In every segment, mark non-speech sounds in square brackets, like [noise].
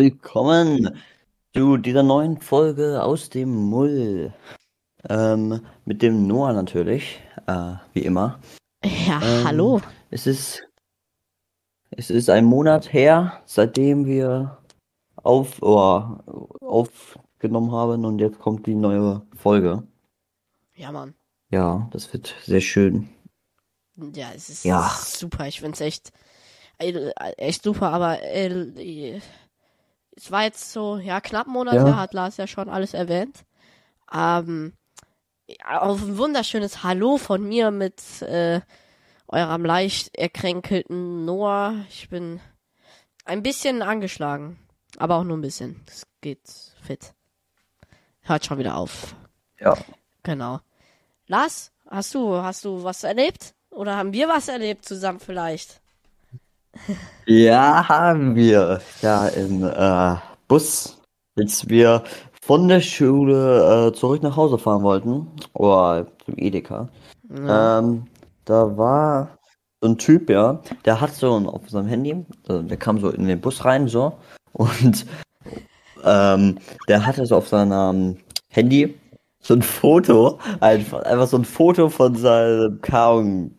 Willkommen zu dieser neuen Folge aus dem Mull. Ähm, mit dem Noah natürlich, äh, wie immer. Ja, Ähm, hallo. Es ist, es ist ein Monat her, seitdem wir auf, oh, aufgenommen haben und jetzt kommt die neue Folge. Ja, Mann. Ja, das wird sehr schön. Ja, es ist Ja. super. Ich find's echt, äh, echt super, aber äh, es war jetzt so, ja, knapp einen Monat Ja. hat Lars ja schon alles erwähnt. Ähm, auf ein wunderschönes Hallo von mir mit äh, eurem leicht erkränkelten Noah. Ich bin ein bisschen angeschlagen, aber auch nur ein bisschen. Es geht fit. Hört schon wieder auf. Ja. Genau. Lars, hast du, hast du was erlebt? Oder haben wir was erlebt zusammen vielleicht? Ja, haben wir. Ja, im äh, Bus, als wir von der Schule äh, zurück nach Hause fahren wollten, oder zum Edeka, ähm, da war so ein Typ, ja, der hat so ein, auf seinem Handy, also der kam so in den Bus rein, so, und ähm, der hatte so auf seinem Handy so ein Foto, einfach, einfach so ein Foto von seinem Kaum,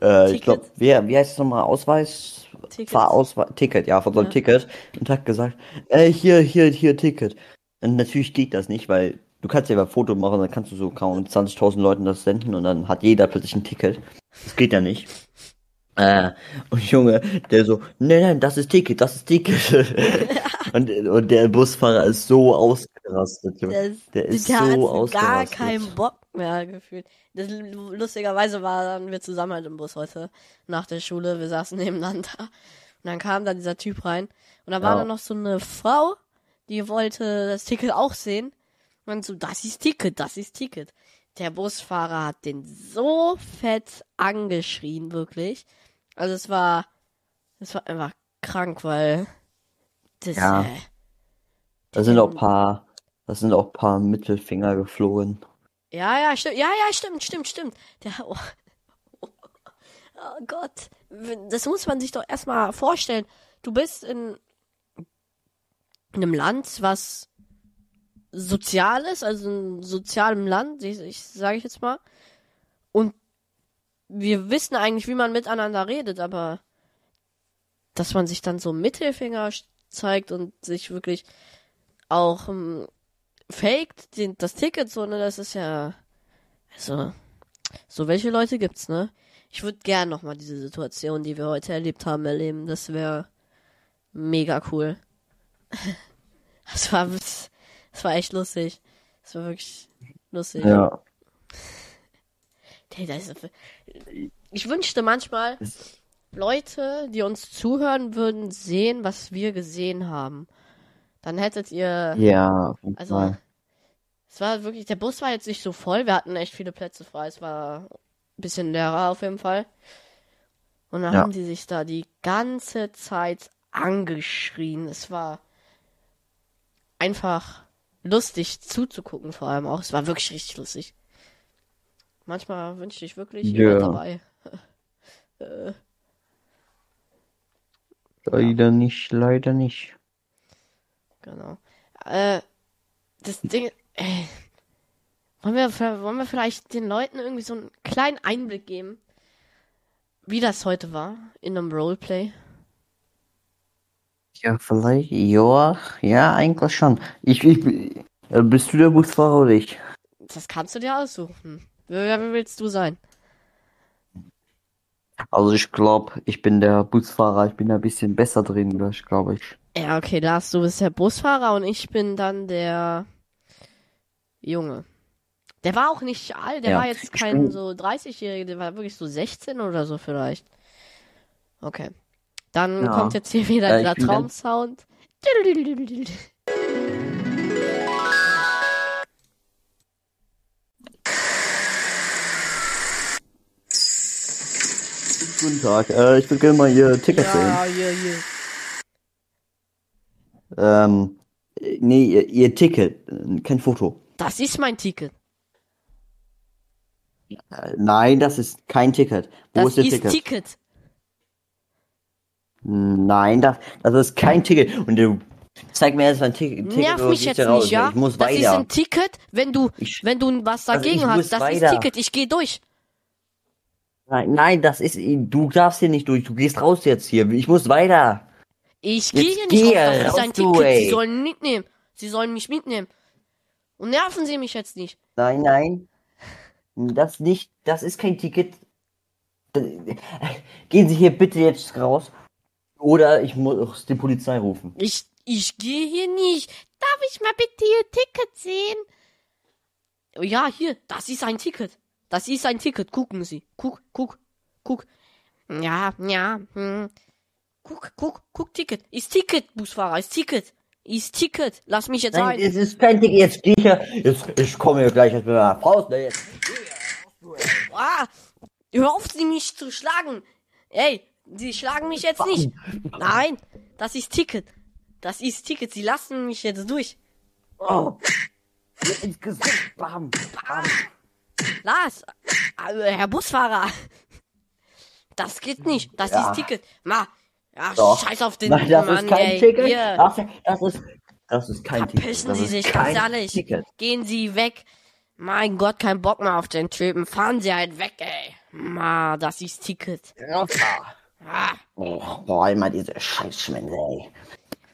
äh, ich glaube, wie, wie heißt es nochmal, Ausweis? Ticket. Fahrausweis, Ticket, ja, von so einem Ja. Ticket und hat gesagt, äh, hier, hier, hier, Ticket. Und natürlich geht das nicht, weil du kannst ja ein Foto machen, dann kannst du so kaum 20.000 Leuten das senden und dann hat jeder plötzlich ein Ticket. Das geht ja nicht. Äh, und Junge, der so, nein, nein, das ist Ticket, das ist Ticket. [laughs] und, und der Busfahrer ist so ausgerastet, Junge. Der ist so hat gar ausgerastet. keinen Bock mehr gefühlt. Das, lustigerweise waren wir zusammen halt im Bus heute nach der Schule. Wir saßen [laughs] nebeneinander. Und dann kam dann dieser Typ rein. Und da war Ja. dann noch so eine Frau, die wollte das Ticket auch sehen. Und so, das ist Ticket, das ist Ticket. Der Busfahrer hat den so fett angeschrien, wirklich. Also es war, es war einfach krank, weil das, Ja. äh, Da sind auch paar, da sind auch paar Mittelfinger geflogen. Ja, ja, stimmt. Ja, ja, stimmt, stimmt, stimmt. Der, oh, [laughs] oh Gott. Das muss man sich doch erstmal vorstellen. Du bist in einem Land, was sozial ist, also in sozialem Land, ich, ich sage ich jetzt mal. Und wir wissen eigentlich, wie man miteinander redet, aber dass man sich dann so Mittelfinger zeigt und sich wirklich auch ähm, faked den, das Ticket so, ne, das ist ja also so welche Leute gibt's, ne? Ich würde gern noch mal diese Situation, die wir heute erlebt haben, erleben. Das wäre mega cool. [laughs] Das war das war echt lustig. Das war wirklich lustig. Ja. Ich wünschte manchmal, Leute, die uns zuhören, würden sehen, was wir gesehen haben. Dann hättet ihr Ja, Also, Fall. Es war wirklich, der Bus war jetzt nicht so voll, wir hatten echt viele Plätze frei, es war ein bisschen leerer auf jeden Fall. Und dann Ja. haben die sich da die ganze Zeit angeschrien. Es war einfach lustig zuzugucken, vor allem auch. Es war wirklich richtig lustig. Manchmal wünschte ich wirklich Ja. jemand dabei. [laughs] äh, Leider nicht, leider nicht. Genau. Äh, das Ding, äh, wollen wir, wollen wir vielleicht den Leuten irgendwie so einen kleinen Einblick geben, wie das heute war in einem Roleplay? Ja, vielleicht, ja, ja, eigentlich schon. Ich, ich, äh, bist du der Busfahrer oder ich? Das kannst du dir aussuchen. Wer, wer willst du sein? Also ich glaube, ich bin der Busfahrer, ich bin da ein bisschen besser drin, glaube ich. Ja, okay, Lars, du bist der Busfahrer und ich bin dann der Junge. Der war auch nicht alt, der Ja, war jetzt kein so 30-Jähriger, der war wirklich so 16 oder so vielleicht. Okay. Dann Ja. kommt jetzt hier wieder Ja, dieser Traumsound. Guten Tag, äh, ich würde gerne mal Ihr Ticket sehen. Ja, hier, hier. Ähm, äh, nee, Ihr, Ihr Ticket, äh, kein Foto. Das ist mein Ticket. Nein, das ist kein Ticket. Wo Das ist Ihr ist Ticket? Ticket. Nein, das, das ist kein Ticket. Und du, Zeig mir erst mein Ticket. Ticket Nerv mich jetzt nicht, ja? Ich muss das ist weiter. ein Ticket, wenn du, Ich- wenn du was Also dagegen muss hast. Das ist weiter. Ticket. Ich gehe durch. Nein, nein, das ist, du darfst hier nicht durch. Du gehst raus jetzt hier. Ich muss weiter. Ich gehe Jetzt hier nicht geh raus. Das ist ein Ticket. Sie sollen mitnehmen. Sie sollen mich mitnehmen. Und nerven Sie mich jetzt nicht. Nein, nein. Das nicht, das ist kein Ticket. Gehen Sie hier bitte jetzt raus. Oder ich muss die Polizei rufen. Ich, ich gehe hier nicht. Darf ich mal bitte Ihr Ticket sehen? Oh Ja, hier, das ist ein Ticket. Das ist ein Ticket. Gucken Sie. Guck, guck, guck. Ja, ja. Hm. Guck, guck, guck, Ticket. Ist Ticket, Busfahrer, ist Ticket. Ist Ticket. Lass mich jetzt Nein, rein. es ist kein Ticket. Jetzt gehe ich hier. Jetzt, ich komme hier gleich jetzt mit meiner Faust. Ne, jetzt. Ah, hör auf, sie mich zu schlagen. Ey, sie schlagen mich jetzt nicht. Nein, das ist Ticket. Das ist Ticket. Sie lassen mich jetzt durch. Oh. Ins Gesicht. Bam. Bam. Lars, äh, Herr Busfahrer. Das geht nicht. Das Ja. ist Ticket. Ma, ach, Doch. scheiß auf den Nein, das Mann, ist kein ey. Ticket. Hier, Das, das ist, das ist kein Ticket. verpissen Das Sie sich, ganz ehrlich. Ticket. Gehen Sie weg. Mein Gott, kein Bock mehr auf den Typen. Fahren Sie halt weg, ey. Ma, das ist Ticket. Ja. Ah. Oh, boah, immer diese Scheißschwänze, ey.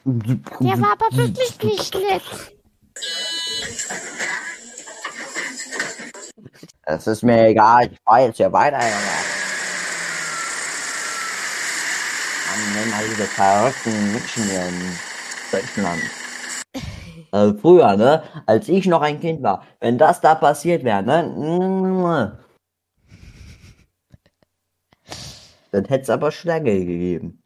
Der war aber wirklich nicht nett. Es ist mir egal, ich fahr jetzt hier weiter, Junge. Mal diese verrückten Menschen hier in Deutschland. Also früher, ne, als ich noch ein Kind war, wenn das da passiert wäre, ne, dann hätte es aber Schläge gegeben.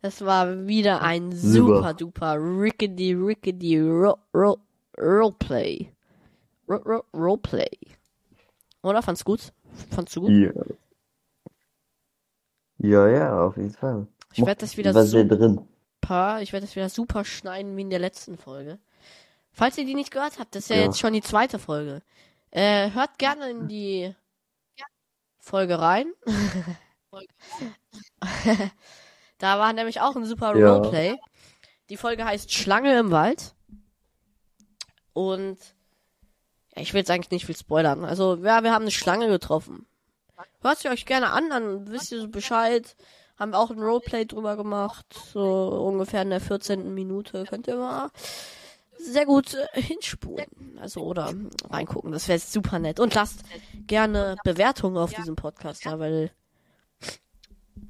Das war wieder ein Super. super duper rickety rickety ro ro Roleplay. Ro ro Roleplay. Oder fand's gut? Fandst du gut? Ja. Ja, ja, auf jeden Fall. Ich werde das wieder Was super, drin? ich werde das wieder super schneiden wie in der letzten Folge. Falls ihr die nicht gehört habt, das ist ja, Ja. jetzt schon die zweite Folge. Äh, hört gerne in die Folge rein. [laughs] da war nämlich auch ein super Ja. Roleplay. Die Folge heißt Schlange im Wald. Und ja, ich will jetzt eigentlich nicht viel spoilern. Also, ja, wir haben eine Schlange getroffen. Hört sie euch gerne an, dann wisst ihr so Bescheid. Haben wir auch ein Roleplay drüber gemacht. So ungefähr in der 14. Minute. Könnt ihr mal sehr gut äh, hinspulen. Also, oder reingucken. Das wäre super nett. Und lasst gerne Bewertungen auf diesem Podcast da, weil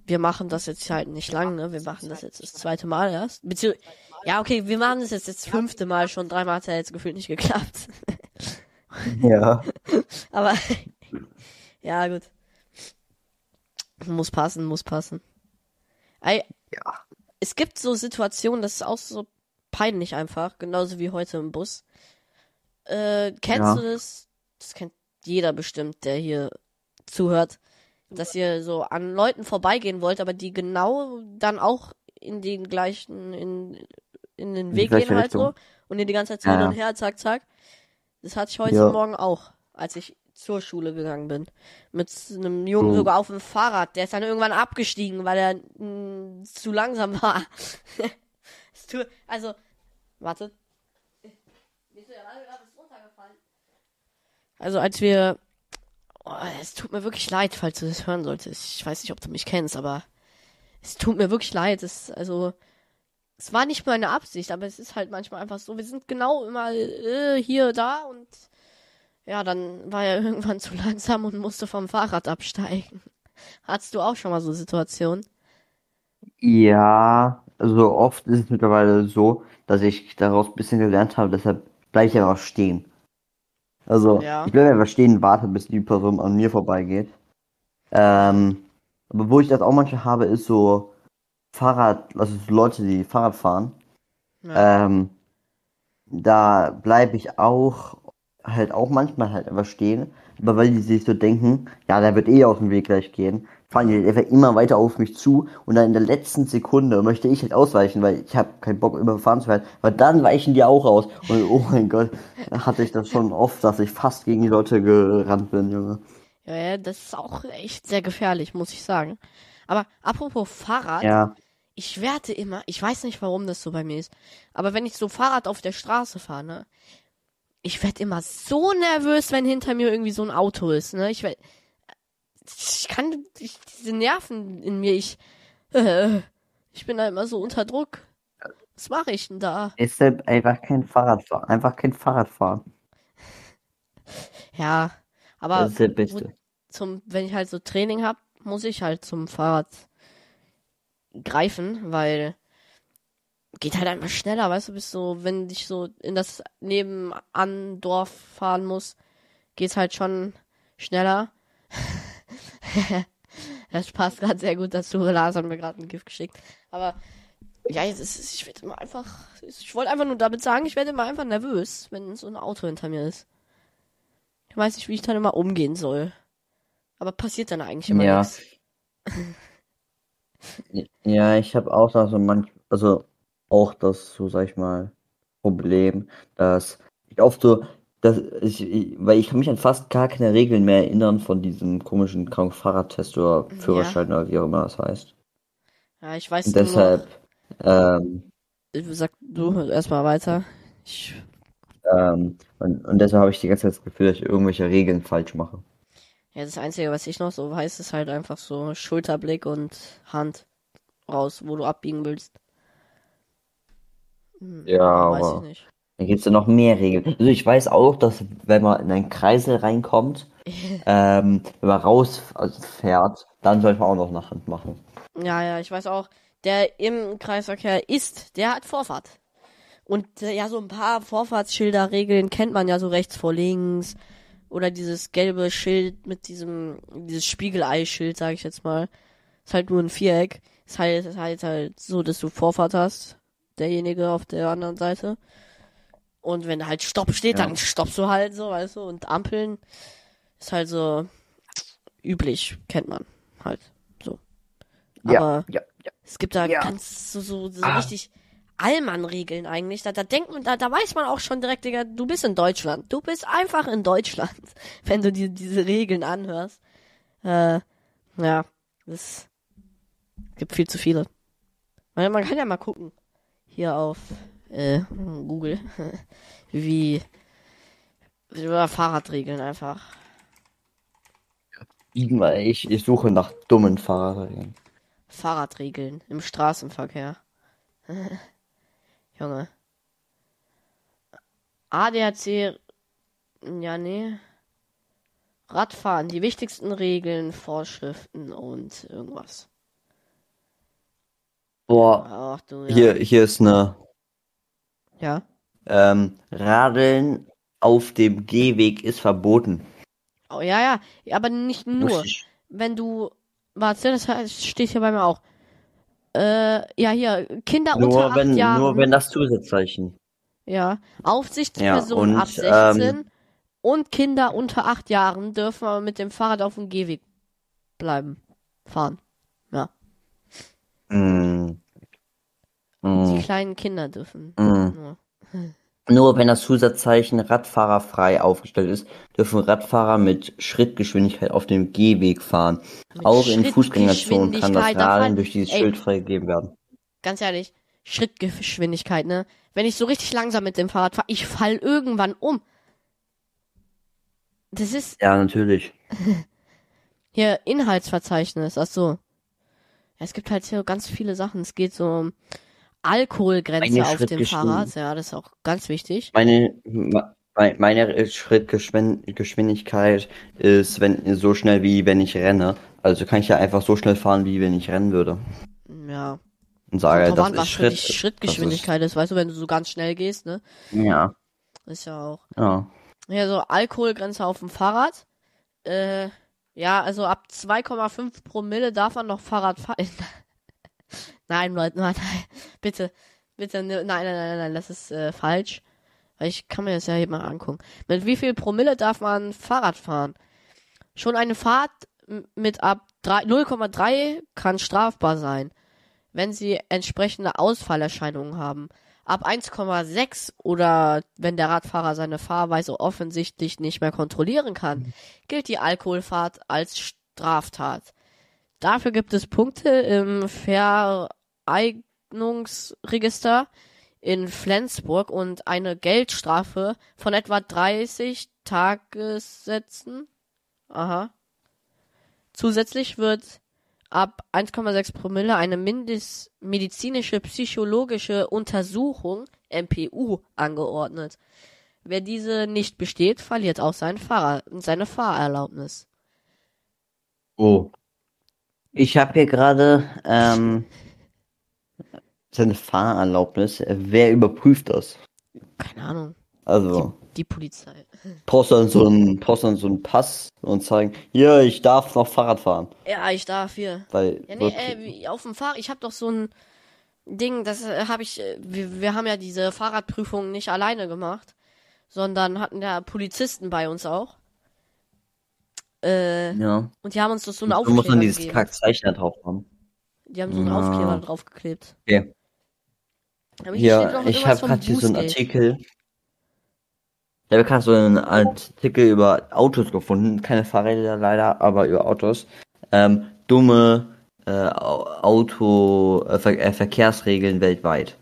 wir machen das jetzt halt nicht lang, ne? Wir machen das jetzt das zweite Mal erst. Bezieh ja, okay, wir machen das jetzt das fünfte Mal schon. Dreimal hat ja jetzt gefühlt nicht geklappt. Ja. [laughs] Aber [laughs] ja, gut. Muss passen, muss passen. Ei, Ja. Es gibt so Situationen, das ist auch so peinlich einfach, genauso wie heute im Bus. Äh, kennst Ja. du das? Das kennt jeder bestimmt, der hier zuhört, dass ihr so an Leuten vorbeigehen wollt, aber die genau dann auch in den gleichen, in, in den Weg gehen halt so Richtung. und ihr die ganze Zeit so Ja, hin und her, zack, zack. Das hatte ich heute Ja. Morgen auch, als ich zur Schule gegangen bin. Mit einem Jungen Oh. sogar auf dem Fahrrad. Der ist dann irgendwann abgestiegen, weil er mh, zu langsam war. [laughs] Es tut- also, warte. Also, als wir. Oh, es tut mir wirklich leid, falls du das hören solltest. Ich weiß nicht, ob du mich kennst, aber es tut mir wirklich leid. Es, also, es war nicht meine Absicht, aber es ist halt manchmal einfach so. Wir sind genau immer äh, hier, da und ja, dann war er [laughs] irgendwann zu langsam und musste vom Fahrrad absteigen. Hattest du auch schon mal so Situationen? Ja, also oft ist es mittlerweile so, dass ich daraus ein bisschen gelernt habe, deshalb bleibe ich einfach stehen. Also, Ja. ich bleibe einfach stehen und warte, bis die Person an mir vorbeigeht. Ähm, aber wo ich das auch manchmal habe, ist so Fahrrad, also so Leute, die Fahrrad fahren. Ja. Ähm, da bleibe ich auch halt auch manchmal halt einfach stehen, aber weil die sich so denken, ja, der wird eh aus dem Weg gleich gehen, fahren die einfach immer weiter auf mich zu. Und dann in der letzten Sekunde möchte ich halt ausweichen, weil ich habe keinen Bock überfahren zu werden, weil dann weichen die auch aus. Und oh mein Gott, hatte ich das schon oft, dass ich fast gegen die Leute gerannt bin, Junge. Ja, ja, das ist auch echt sehr gefährlich, muss ich sagen. Aber apropos Fahrrad, Ja, ich werde immer, ich weiß nicht, warum das so bei mir ist, aber wenn ich so Fahrrad auf der Straße fahre, ne, ich werde immer so nervös, wenn hinter mir irgendwie so ein Auto ist, ne? Ich werd, ich kann ich, diese Nerven in mir, ich äh, [laughs] ich bin da immer so unter Druck. Was mache ich denn da? Ist halt einfach kein Fahrradfahren. Einfach kein Fahrradfahren. Ja, aber Das ist der Beste. zum, wenn ich halt so Training hab, muss ich halt zum Fahrrad greifen, weil geht halt einfach schneller, weißt du, bist so, wenn ich so in das nebenan Dorf fahren muss, geht's halt schon schneller. [laughs] das passt gerade sehr gut dazu. Lars hat mir gerade ein Gift geschickt. Aber ja, jetzt ist, ich werde immer einfach, ich wollte einfach nur damit sagen, ich werde immer einfach nervös, wenn so ein Auto hinter mir ist. Ich weiß nicht, wie ich dann immer umgehen soll. Aber passiert dann eigentlich immer Ja. nichts. Ja, ich habe auch da so manch, also auch das, so sag ich mal, Problem, dass ich oft so, dass ich, weil ich kann mich an fast gar keine Regeln mehr erinnern von diesem komischen Fahrradtest oder Führerschein oder wie auch immer das heißt. Ja, ich weiß Und nur deshalb, ähm, noch, sag du erstmal weiter. Ich, ähm, und, und deshalb habe ich die ganze Zeit das Gefühl, dass ich irgendwelche Regeln falsch mache. ja, das Einzige, was ich noch so weiß, ist halt einfach so Schulterblick und Hand raus, wo du abbiegen willst. Hm, Ja, weiß ich aber nicht. dann gibt's ja noch mehr Regeln. Also ich weiß auch, dass wenn man in einen Kreisel reinkommt, [laughs] ähm, wenn man rausfährt, dann sollte man auch noch nach Hand machen. Ja, ja, ich weiß auch, der im Kreisverkehr ist, der hat Vorfahrt. Und äh, ja, so ein paar Vorfahrtsschilderregeln kennt man ja so rechts vor links. Oder dieses gelbe Schild mit diesem, dieses Spiegelei-Schild, sag ich jetzt mal. Ist halt nur ein Viereck. Ist halt, ist halt halt so, dass du Vorfahrt hast. Derjenige auf der anderen Seite. Und wenn halt Stopp steht, Ja. dann stoppst du halt so, weißt du. Und Ampeln ist halt so üblich, kennt man halt so. Aber ja, ja. es gibt da Ja. ganz so, so, so Ah. richtig Allmann-Regeln eigentlich. Da, da denkt man, da, da weiß man auch schon direkt, Digga, du bist in Deutschland. Du bist einfach in Deutschland, [laughs] wenn du dir diese Regeln anhörst. Äh, ja, es gibt viel zu viele. Man, man kann ja mal gucken. Hier auf äh, Google. [laughs] wie über Fahrradregeln einfach. Ich, ich suche nach dummen Fahrradregeln. Fahrradregeln im Straßenverkehr. [laughs] Junge. ADAC. Ja, nee. Radfahren, die wichtigsten Regeln, Vorschriften und irgendwas. Boah, Ach du, ja. hier, hier ist eine Ja. ähm, Radeln auf dem Gehweg ist verboten. Oh, ja, ja. Ja, Aber nicht nur. Wenn du. Warte, das heißt, steht hier bei mir auch. Äh, ja, hier, Kinder unter Nur acht wenn, Jahren. nur wenn das Zusatzzeichen. Ja, Aufsichtspersonen Ja, und, ab 16 ähm, und Kinder unter 8 Jahren dürfen aber mit dem Fahrrad auf dem Gehweg bleiben. Fahren. Ja. Mm. Die Mm. kleinen Kinder dürfen. Mm. Nur. Nur wenn das Zusatzzeichen Radfahrerfrei aufgestellt ist, dürfen Radfahrer mit Schrittgeschwindigkeit auf dem Gehweg fahren. Mit Auch in Fußgängerzonen kann das Radeln durch dieses Ey. Schild freigegeben werden. Ganz ehrlich, Schrittgeschwindigkeit, ne? Wenn ich so richtig langsam mit dem Fahrrad fahre, ich fall irgendwann um. Das ist Ja, natürlich. [laughs] hier Inhaltsverzeichnis, ach so. Ja, es gibt halt hier ganz viele Sachen. Es geht so um Alkoholgrenze auf dem. Fahrrad. Ja, das ist auch ganz wichtig. Meine, me- meine Schrittgeschwindigkeit ist wenn, so schnell wie wenn ich renne. Also kann ich ja einfach so schnell fahren, wie wenn ich rennen würde. Ja. Und sage, das an, ist was Schritt. dich Schrittgeschwindigkeit ist. Weißt du, wenn du so ganz schnell gehst, ne? Das ist, ja, Ist ja auch. ja. Ja, so Alkoholgrenze auf dem Fahrrad. Äh, ja, also ab 2,5 Promille darf man noch Fahrrad fahren. [laughs] nein, Leute, [laughs] nein, nein, bitte, bitte, ne- nein, nein, nein, nein, das ist äh, falsch. Weil ich kann mir das ja hier mal angucken. Mit wie viel Promille darf man Fahrrad fahren? Schon eine Fahrt mit ab drei- 0,3 kann strafbar sein, wenn sie entsprechende Ausfallerscheinungen haben. Ab 1,6 oder wenn der Radfahrer seine Fahrweise offensichtlich nicht mehr kontrollieren kann, gilt die Alkoholfahrt als Straftat. Dafür gibt es Punkte im Enteignungsregister in Flensburg und eine Geldstrafe von etwa 30 Tagessätzen. Aha. Zusätzlich wird ab 1,6 Promille eine Mindest medizinische psychologische Untersuchung MPU angeordnet. Wer diese nicht besteht, verliert auch sein Fahrer, seine Fahrerlaubnis. Oh. Ich habe hier gerade ähm, seine Fahrerlaubnis. Wer überprüft das? Keine Ahnung. Also, Die Polizei. [laughs] brauchst du dann so einen, brauchst du dann so einen Pass und zeigen, hier, ich darf noch Fahrrad fahren. Ja, ich darf hier. Weil, Ja, nee, äh, wie- auf dem Fahrrad, ich habe doch so ein Ding, das äh, habe ich, äh, wir, wir haben ja diese Fahrradprüfung nicht alleine gemacht, sondern hatten ja Polizisten bei uns auch. Äh, ja. und die haben uns doch so einen Du Aufkleber musst dann dieses. Kackzeichen drauf haben. Die haben so einen Ja. Aufkleber draufgeklebt. Okay. Hier Hier, ich habe gerade hier so einen. Artikel. Ich habe gerade so einen Artikel über Autos gefunden. Keine Fahrräder leider, aber über Autos. Ähm, dumme äh, Au- Auto äh, Ver äh, Verkehrsregeln weltweit.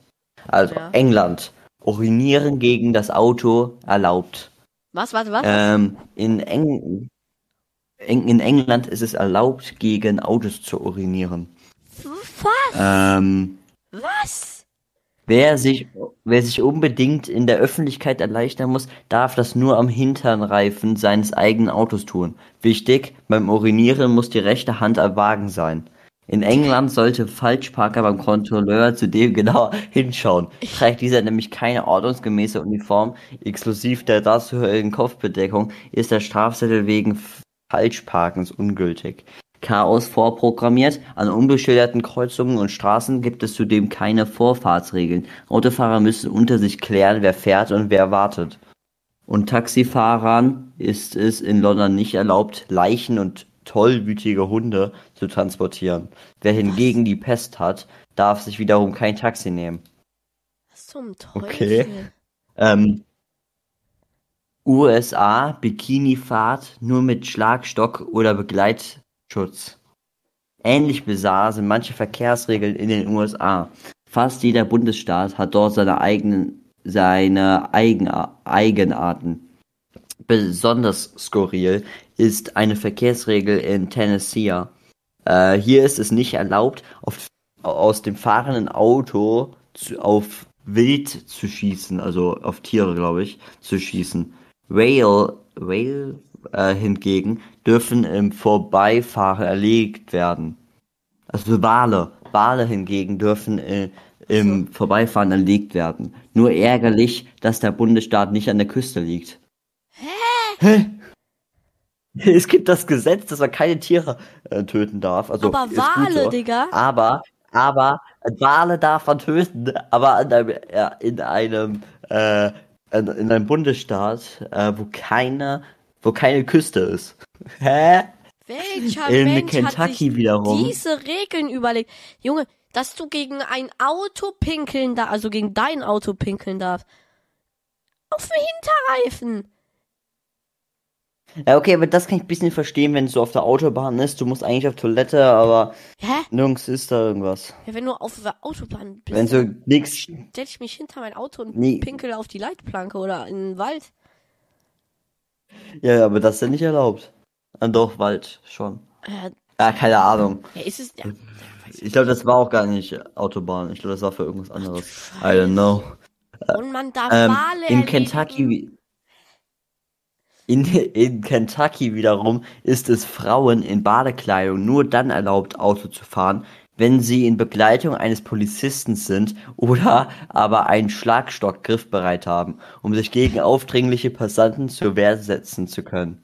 Also Ja. England. Urinieren gegen das Auto erlaubt. Was, was, was? Ähm, in, Eng Eng in England ist es erlaubt, gegen Autos zu urinieren. was? Ähm, Was? Wer sich, wer sich unbedingt in der Öffentlichkeit erleichtern muss, darf das nur am Hinternreifen seines eigenen Autos tun. Wichtig, beim Urinieren muss die rechte Hand am Wagen sein. In England sollte Falschparker beim Kontrolleur zudem genauer [laughs] hinschauen. Trägt dieser nämlich keine ordnungsgemäße Uniform, exklusiv der dazugehörigen Kopfbedeckung, ist der Strafzettel wegen Falschparkens ungültig. Chaos vorprogrammiert. An unbeschilderten Kreuzungen und Straßen gibt es zudem keine Vorfahrtsregeln. Autofahrer müssen unter sich klären, wer fährt und wer wartet. Und Taxifahrern ist es in London nicht erlaubt, Leichen und tollwütige Hunde zu transportieren. Wer hingegen die Pest hat, darf sich wiederum kein Taxi nehmen. Was zum Teufel? Okay. Ähm, USA, Bikinifahrt nur mit Schlagstock oder Begleitschutz. Ähnlich bizarr sind manche Verkehrsregeln in den USA. Fast jeder Bundesstaat hat dort seine eigenen, seine Eigena Eigenarten. Besonders skurril ist eine Verkehrsregel in Tennessee. Äh, hier ist es nicht erlaubt, auf, aus dem fahrenden Auto zu, auf Wild zu schießen, also auf Tiere, glaube ich, zu schießen. Whale, Whale äh, hingegen dürfen im Vorbeifahren erlegt werden. Also Wale, Wale hingegen dürfen äh, im Vorbeifahren erlegt werden. Nur ärgerlich, dass der Bundesstaat nicht an der Küste liegt. Hä? [laughs] Es gibt das Gesetz, dass man keine Tiere äh, töten darf. Also Aber Wale, so. Digga. Aber, aber Wale darf man töten, aber in einem, in einem, äh, in einem Bundesstaat, äh, wo keine, wo keine Küste ist. Hä? Welcher In Mensch hat Kentucky sich wiederum. diese Regeln überlegt? Junge, dass du gegen ein Auto pinkeln darfst, also gegen dein Auto pinkeln darfst. Auf den Hinterreifen. Ja, okay, aber das kann ich ein bisschen verstehen, wenn so auf der Autobahn ist. Du musst eigentlich auf Toilette, aber Hä? nirgends ist da irgendwas. Ja, wenn du auf der Autobahn bist, Wenn dann nix, stell ich mich hinter mein Auto und Nee. pinkel auf die Leitplanke oder in den Wald. ja, aber das ist ja nicht erlaubt. Ah, doch, Wald, schon. Äh, Ja, keine Ahnung. ja, ist es, ja, Ich glaube, das war auch gar nicht Autobahn. Ich glaube, das war für irgendwas anderes. I don't know. und man darf Ähm, Wale in. Kentucky, in, in Kentucky wiederum ist es Frauen in Badekleidung nur dann erlaubt, Auto zu fahren, wenn sie in Begleitung eines Polizisten sind oder aber einen Schlagstock griffbereit haben, um sich gegen aufdringliche Passanten zur Wehr setzen zu können.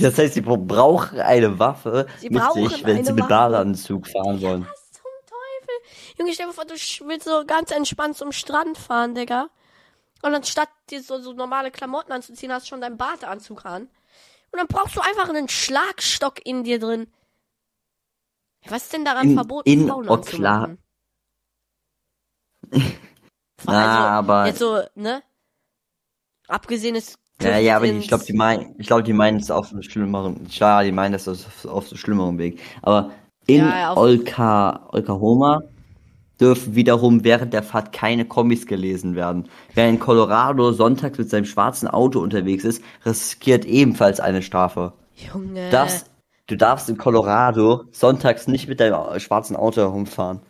Das heißt, sie brauchen eine Waffe Sie mit brauchen sich, wenn sie mit Waffe. Badeanzug fahren wollen. Was zum Teufel? Junge, stell dir vor, du willst so ganz entspannt zum Strand fahren, Digga. Und anstatt dir so, so normale Klamotten anzuziehen, hast du schon deinen Badeanzug an. Und dann brauchst du einfach einen Schlagstock in dir drin. Was ist denn daran In- verboten, in Frauen Okla- anzumachen? [laughs] Na, aber Jetzt so, ne? Abgesehen ist. Ja, ja, aber ich glaube, die meinen, ich glaube, die meinen es auf einem schlimmeren, klar, die meinen das auf, auf einem schlimmeren Weg. Aber in Ja, ja, Olka, Oklahoma dürfen wiederum während der Fahrt keine Kombis gelesen werden. Wer in Colorado sonntags mit seinem schwarzen Auto unterwegs ist, riskiert ebenfalls eine Strafe. Junge. Du darfst, du darfst in Colorado sonntags nicht mit deinem schwarzen Auto herumfahren.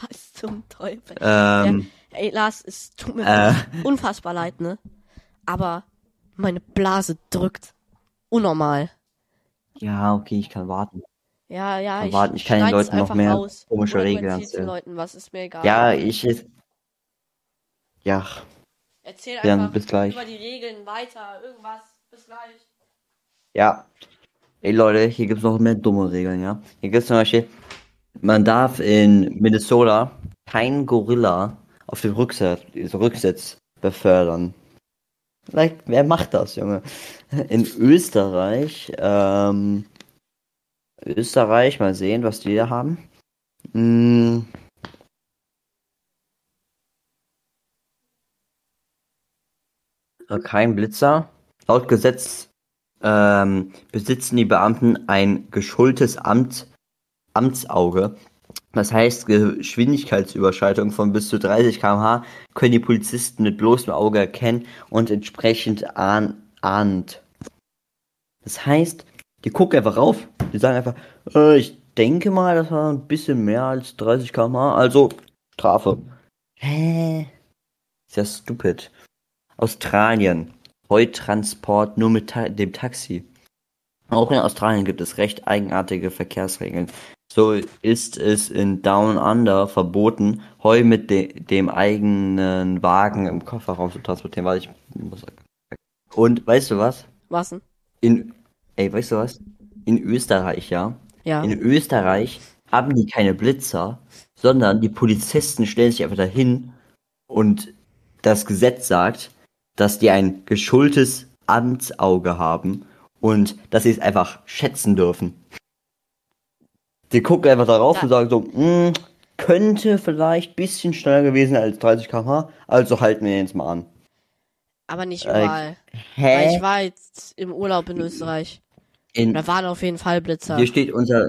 Was zum Teufel? Ähm, Ja, ey, Lars, es tut mir Äh. unfassbar leid, ne? Aber meine Blase drückt. Unnormal. ja, okay, ich kann warten. Ja, ja, Kann ich, warten, ich kann den Leuten noch mehr raus. komische Regeln erzählen. Leuten was, ist mir egal. Ja, ich ist. Ja, Erzähl dann einfach bis gleich. über die Regeln weiter, irgendwas. Bis gleich. Ja. Ey Leute, hier gibt's noch mehr dumme Regeln, ja. Hier gibt's zum Beispiel, man darf in Minnesota keinen Gorilla auf dem Rücksitz, Rücksitz befördern. Like, wer macht das, Junge? In Österreich, ähm, Österreich, mal sehen, was die da haben. Hm. Kein Blitzer. Laut Gesetz ähm, besitzen die Beamten ein geschultes Amt, Amtsauge. Das heißt, Geschwindigkeitsüberschreitung von bis zu 30 km/h können die Polizisten mit bloßem Auge erkennen und entsprechend ahn ahnt. Das heißt, die gucken einfach rauf, die sagen einfach, äh, ich denke mal, das war ein bisschen mehr als 30 km/h, also Strafe. Hä? Ist ja stupid. Australien. Heutransport nur mit Ta dem Taxi. Auch in Australien gibt es recht eigenartige Verkehrsregeln. So ist es in Down Under verboten, Heu mit de dem eigenen Wagen im Kofferraum zu transportieren. Warte, ich muss. Und weißt du was? Was denn? In, ey, weißt du was? In Österreich, ja. Ja. In Österreich haben die keine Blitzer, sondern die Polizisten stellen sich einfach dahin und das Gesetz sagt, dass die ein geschultes Amtsauge haben und dass sie es einfach schätzen dürfen. Die gucken einfach darauf Ja. und sagen so, "Hm, könnte vielleicht bisschen schneller gewesen als 30 km/h, also halten wir jetzt mal an. Aber nicht Äh, überall. Weil ich Hä? war jetzt im Urlaub in Österreich. In, Da waren auf jeden Fall Blitzer. Hier steht unser,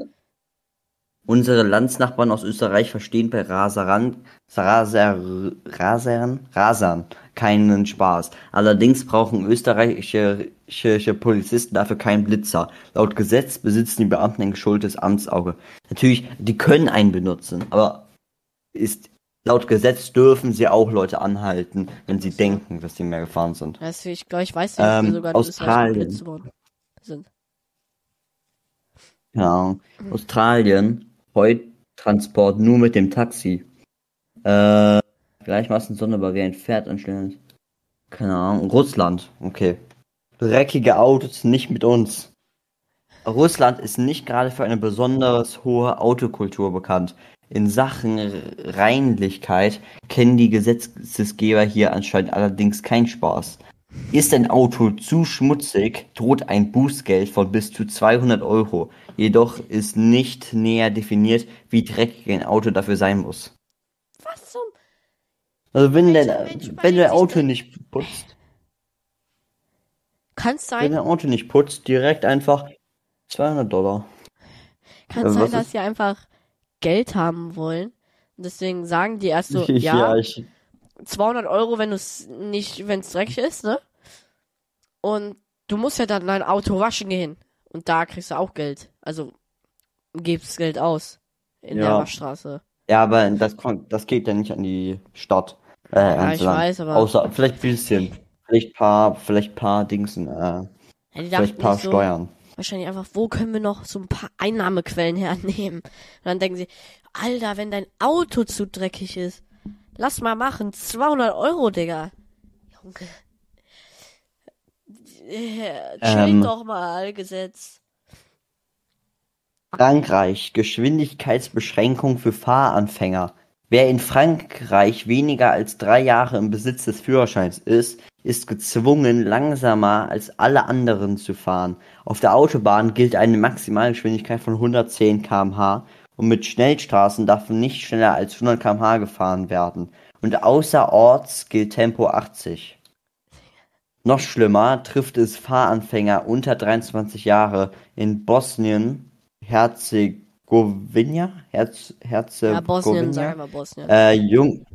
unsere Landsnachbarn aus Österreich verstehen bei Raseran, Raser, Rasern, Rasern keinen Spaß. Allerdings brauchen österreichische Polizisten dafür keinen Blitzer. Laut Gesetz besitzen die Beamten ein geschultes Amtsauge. Natürlich, die können einen benutzen, aber ist, laut Gesetz dürfen sie auch Leute anhalten, wenn sie denken, dass sie mehr gefahren sind. Weißt du, ich glaube, ich weiß nicht, dass wir Ähm, sogar Australien. sind. Keine Ahnung. Australien, heute Transport nur mit dem Taxi. Äh, gleichmaßen sonderbar wie ein Pferd anstellen. Keine Ahnung. Russland, okay. Dreckige Autos nicht mit uns. Russland ist nicht gerade für eine besonders hohe Autokultur bekannt. In Sachen Reinlichkeit kennen die Gesetzesgeber hier anscheinend allerdings keinen Spaß. Ist ein Auto zu schmutzig, droht ein Bußgeld von bis zu 200 Euro. Jedoch ist nicht näher definiert, wie dreckig ein Auto dafür sein muss. Was zum? Also wenn, Mensch wenn sich Auto nicht putzt, Kann's wenn sein, dein Auto nicht putzt, direkt einfach 200 Dollar. kann äh, sein, dass ist- sie einfach Geld haben wollen. Und deswegen sagen die erst so, [laughs] ja, ich, 200 Euro, wenn es nicht, wenn es dreckig ist, ne? Und du musst ja dann dein Auto waschen gehen. Und da kriegst du auch Geld. Also, gibst Geld aus. In der Ja. Waschstraße. ja, aber das, kommt- das geht ja nicht an die Stadt. Äh, Ja, ich weiß, aber- Außer, vielleicht ein bisschen. Vielleicht paar, vielleicht paar Dingsen, äh, Ja, vielleicht paar so, Steuern. wahrscheinlich einfach, wo können wir noch so ein paar Einnahmequellen [laughs] hernehmen? Und dann denken sie, Alter, wenn dein Auto zu dreckig ist, lass mal machen, 200 Euro, Digga. Junge. Äh, chill Ähm. doch mal, Gesetz. Frankreich, Geschwindigkeitsbeschränkung für Fahranfänger. Wer in Frankreich weniger als drei Jahre im Besitz des Führerscheins ist, ist gezwungen, langsamer als alle anderen zu fahren. Auf der Autobahn gilt eine Maximalgeschwindigkeit von 110 km/h und mit Schnellstraßen darf nicht schneller als 100 km/h gefahren werden. Und außerorts gilt Tempo 80. Noch schlimmer trifft es Fahranfänger unter 23 Jahre in Bosnien, Herzegowina, Herz, Ja, Bosnien, sag Herzegowina, einfach Bosnien. äh, jung,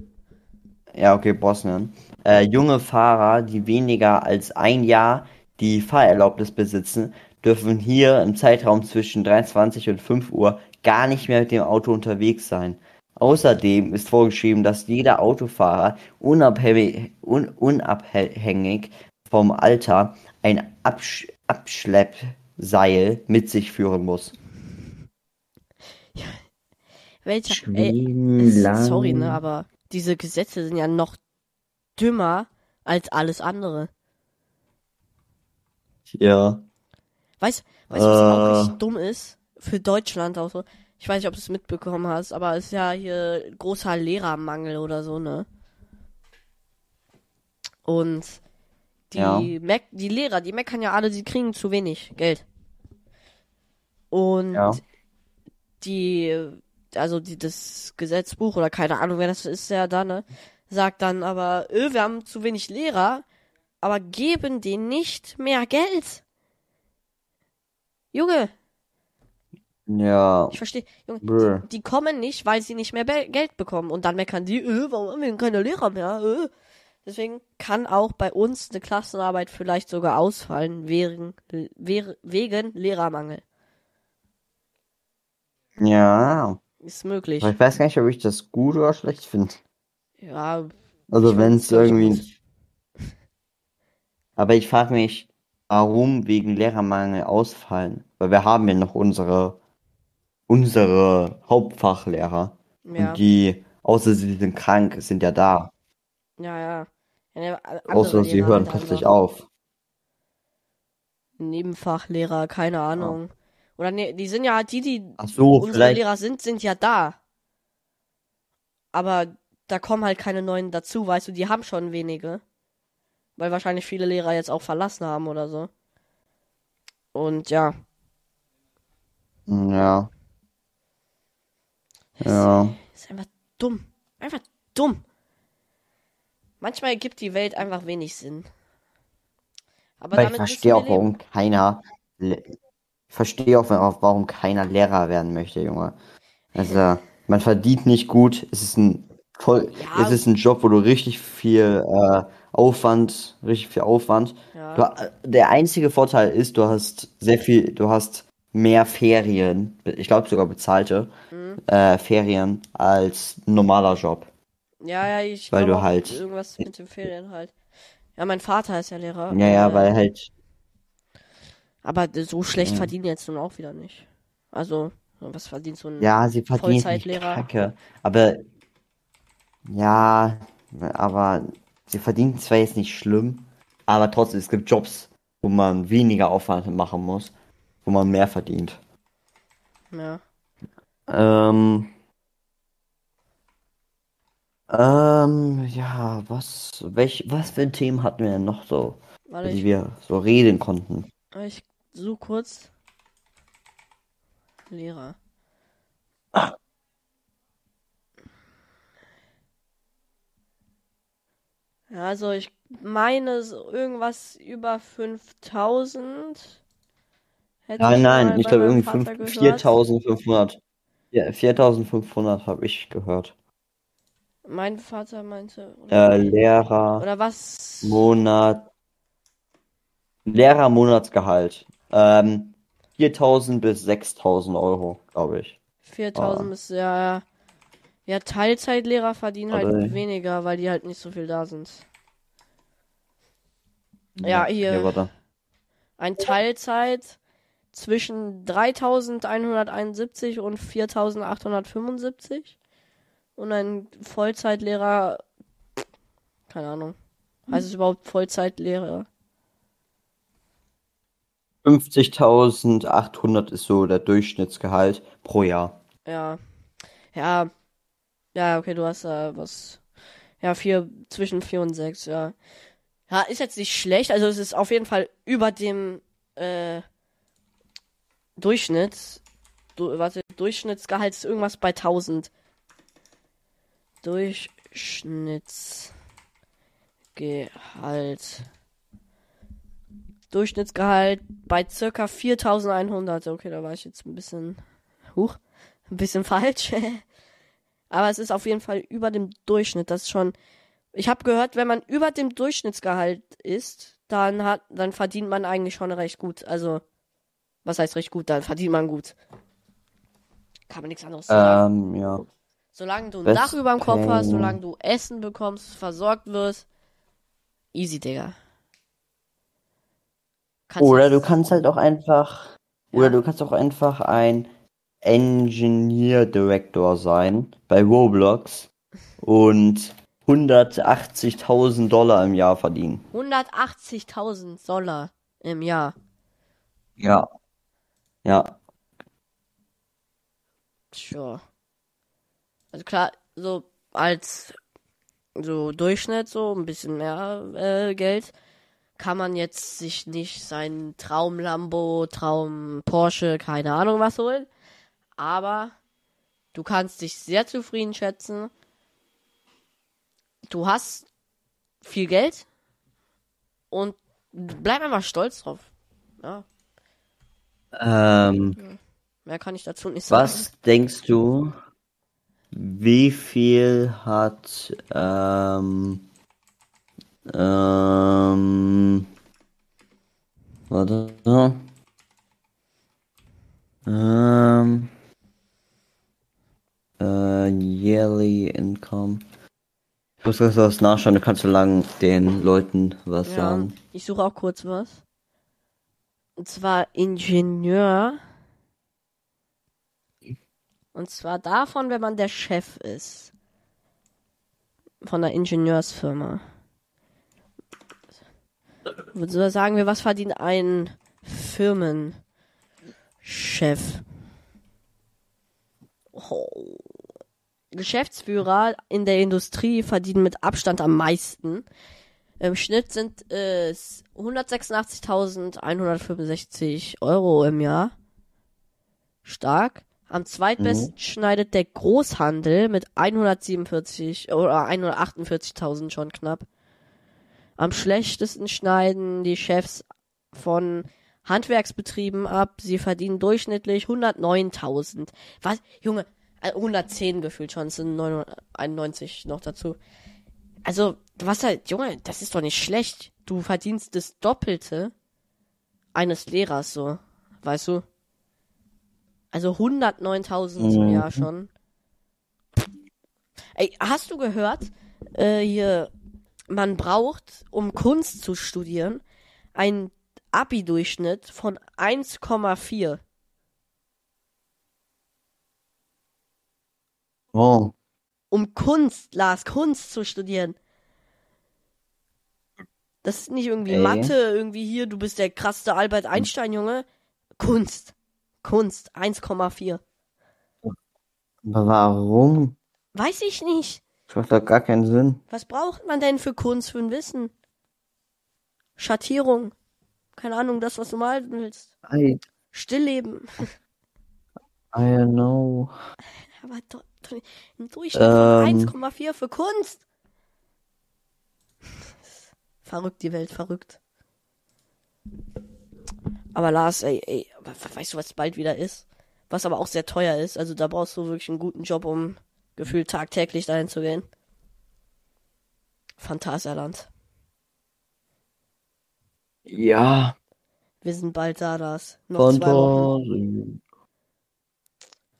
ja, okay, Bosnien, äh, junge Fahrer, die weniger als ein Jahr die Fahrerlaubnis besitzen, dürfen hier im Zeitraum zwischen 23 und 5 Uhr gar nicht mehr mit dem Auto unterwegs sein. Außerdem ist vorgeschrieben, dass jeder Autofahrer unabhängig, un, unabhängig vom Alter ein Absch Abschleppseil mit sich führen muss. Welcher, ey, sorry, ne, aber diese Gesetze sind ja noch dümmer als alles andere. Ja. Weißt, weißt du, was auch Äh. richtig dumm ist? Für Deutschland auch so. Ich weiß nicht, ob du es mitbekommen hast, aber es ist ja hier großer Lehrermangel oder so, ne? Und die, Ja. Meck, die Lehrer, die meckern ja alle, sie kriegen zu wenig Geld. Und Ja. die, also die, das Gesetzbuch oder keine Ahnung, wer das ist, ja da, ne? Sagt dann aber, öh, wir haben zu wenig Lehrer, aber geben denen nicht mehr Geld. Junge, Ja. ich verstehe, Junge, die, die kommen nicht, weil sie nicht mehr Be Geld bekommen. Und dann meckern die, äh, warum haben wir denn keine Lehrer mehr? Äh. Deswegen kann auch bei uns eine Klassenarbeit vielleicht sogar ausfallen, wegen, wegen, Lehrermangel. Ja. Ist möglich. Aber ich weiß gar nicht, ob ich das gut oder schlecht finde. Ja, Also wenn es irgendwie. Aber ich frage mich, warum wegen Lehrermangel ausfallen? Weil wir haben ja noch unsere unsere Hauptfachlehrer. ja, Und die, außer sie sind krank, sind ja da. ja, ja. ja ne, Außer sie hören halt plötzlich auf. Nebenfachlehrer, keine Ahnung. Oder ne, die sind ja die, die Ach so, unsere vielleicht. Lehrer sind, sind ja da. Aber da kommen halt keine neuen dazu, weißt du, die haben schon wenige. Weil wahrscheinlich viele Lehrer jetzt auch verlassen haben oder so. Und ja, Ja. Ja. ist einfach dumm. Einfach dumm. Manchmal gibt die Welt einfach wenig Sinn. Aber ich verstehe auch, warum leben. keiner. Ich verstehe auch, warum keiner Lehrer werden möchte, Junge. Also, man verdient nicht gut. Es ist ein voll, Ja. es ist ein Job, wo du richtig viel äh, Aufwand, richtig viel Aufwand. Ja. Du, der einzige Vorteil ist, du hast sehr viel, du hast mehr Ferien, ich glaube sogar bezahlte Mhm. äh, Ferien als normaler Job. Ja, ja, ich Weil du halt- irgendwas mit den Ferien halt. Ja, mein Vater ist ja Lehrer. Ja, ja, weil halt, Aber so schlecht Ja. verdienen jetzt nun auch wieder nicht. Also, was verdient so ein. ja, sie verdienen Vollzeitlehrer. Kacke, aber ja, aber sie verdienen zwar jetzt nicht schlimm, aber trotzdem, es gibt Jobs, wo man weniger Aufwand machen muss, wo man mehr verdient. Ja. Ähm, ähm, ja, was, welch, was für Themen hatten wir denn noch so, Warte, die ich, wir so reden konnten? ich suche kurz. Lehrer. Ja, also ich meine so irgendwas über 5000. Hätte Nein, ich nein, ich glaube irgendwie Vater fünf- gehört. 4500. Ja, 4500 habe ich gehört. Mein Vater meinte. Oder, Äh, Lehrer, oder was? Monat, Lehrer Monatsgehalt. Ähm, 4000 bis 6000 Euro, glaube ich. 4000 ist ja. Ja, Teilzeitlehrer verdienen halt Warte. weniger, weil die halt nicht so viel da sind. Ja, hier. Hier, warte. Ein Teilzeit zwischen 3171 und 4875. Und ein Vollzeitlehrer. Keine Ahnung. Heißt es überhaupt Vollzeitlehrer? 50.800 ist so der Durchschnittsgehalt pro Jahr. Ja. Ja. Ja, okay, du hast da was. Ja, vier, zwischen vier und sechs, ja. Ja, ist jetzt nicht schlecht. Also es ist auf jeden Fall über dem äh, Durchschnitt. Du, warte, Durchschnittsgehalt ist irgendwas bei 1000. Durchschnittsgehalt. Durchschnittsgehalt bei circa 4100. Okay, da war ich jetzt ein bisschen. Huch. ein bisschen [laughs] falsch. Aber es ist auf jeden Fall über dem Durchschnitt. Das ist schon. Ich habe gehört, wenn man über dem Durchschnittsgehalt ist, dann hat, dann verdient man eigentlich schon recht gut. Also, was heißt recht gut? Dann verdient man gut. Kann man nichts anderes sagen. Ähm, ja. Solange du ein Best Dach über dem Kopf hast, solange du Essen bekommst, versorgt wirst, easy, Digga. Kannst Oder du du kannst halt auch einfach, oder du kannst auch einfach ein Engineer Director sein bei Roblox und 180.000 Dollar im Jahr verdienen. 180.000 Dollar im Jahr. Ja. Ja. Sure. Also klar, so als so Durchschnitt, so ein bisschen mehr äh, Geld, kann man jetzt sich nicht seinen Traum Lambo, Traum Porsche, keine Ahnung was holen. Aber du kannst dich sehr zufrieden schätzen. Du hast viel Geld und bleib einfach stolz drauf. Ja, Ähm, mehr kann ich dazu nicht sagen. was denkst du, wie viel hat, ähm, ähm, warte, ähm, äh, yearly income. Ich muss das was nachschauen, du kannst so lang den Leuten was Ja, sagen. ich suche auch kurz was. Und zwar Ingenieur. Und zwar davon, wenn man der Chef ist. Von der Ingenieursfirma. So sagen wir, was verdient ein Firmenchef? Oh. Geschäftsführer in der Industrie verdienen mit Abstand am meisten. Im Schnitt sind es 186.165 Euro im Jahr. Stark. Am zweitbesten schneidet der Großhandel mit 147 oder 148.000 schon knapp. Am schlechtesten schneiden die Chefs von Handwerksbetrieben ab. Sie verdienen durchschnittlich 109.000. Was? Junge, äh, 110 gefühlt schon, es sind 991 noch dazu. Also, was halt, Junge, das ist doch nicht schlecht. Du verdienst das Doppelte eines Lehrers, so. Weißt du? Also 109.000 im Mhm. Jahr schon. Ey, hast du gehört, äh, hier, man braucht, um Kunst zu studieren, einen Abi-Durchschnitt von 1,4. Oh, um Kunst, Lars, Kunst zu studieren. Das ist nicht irgendwie Ey. Mathe, irgendwie hier, du bist der krasseste Albert Einstein, Junge. Kunst. Kunst, 1,4. aber warum? Weiß ich nicht. Das macht doch gar keinen Sinn. Was braucht man denn für Kunst, für ein Wissen? Schattierung. Keine Ahnung, das, was du malen willst. I, Stillleben. I don't know. Aber doch, doch ein Durchschnitt Ähm. von 1,4 für Kunst. Verrückt, die Welt, verrückt. Aber Lars, ey, ey, we- weißt du, was bald wieder ist? Was aber auch sehr teuer ist. Also da brauchst du wirklich einen guten Job, um gefühlt tagtäglich dahin zu gehen. Phantasialand. Ja, Wir sind bald da, Lars. Noch zwei Wochen.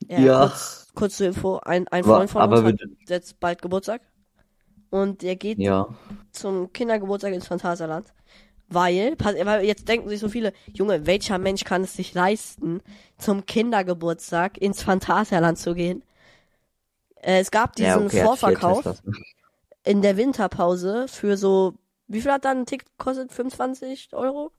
Ja, Ja. Kurz, kurz zur Info. Ein, ein Freund von aber uns hat jetzt bald Geburtstag. Und der geht Ja. zum Kindergeburtstag ins Phantasialand. Weil, weil jetzt denken sich so viele, Junge, welcher Mensch kann es sich leisten, zum Kindergeburtstag ins Phantasialand zu gehen? Äh, es gab diesen ja, okay, Vorverkauf in der Winterpause für so, wie viel hat dann ein Ticket gekostet? 25 Euro?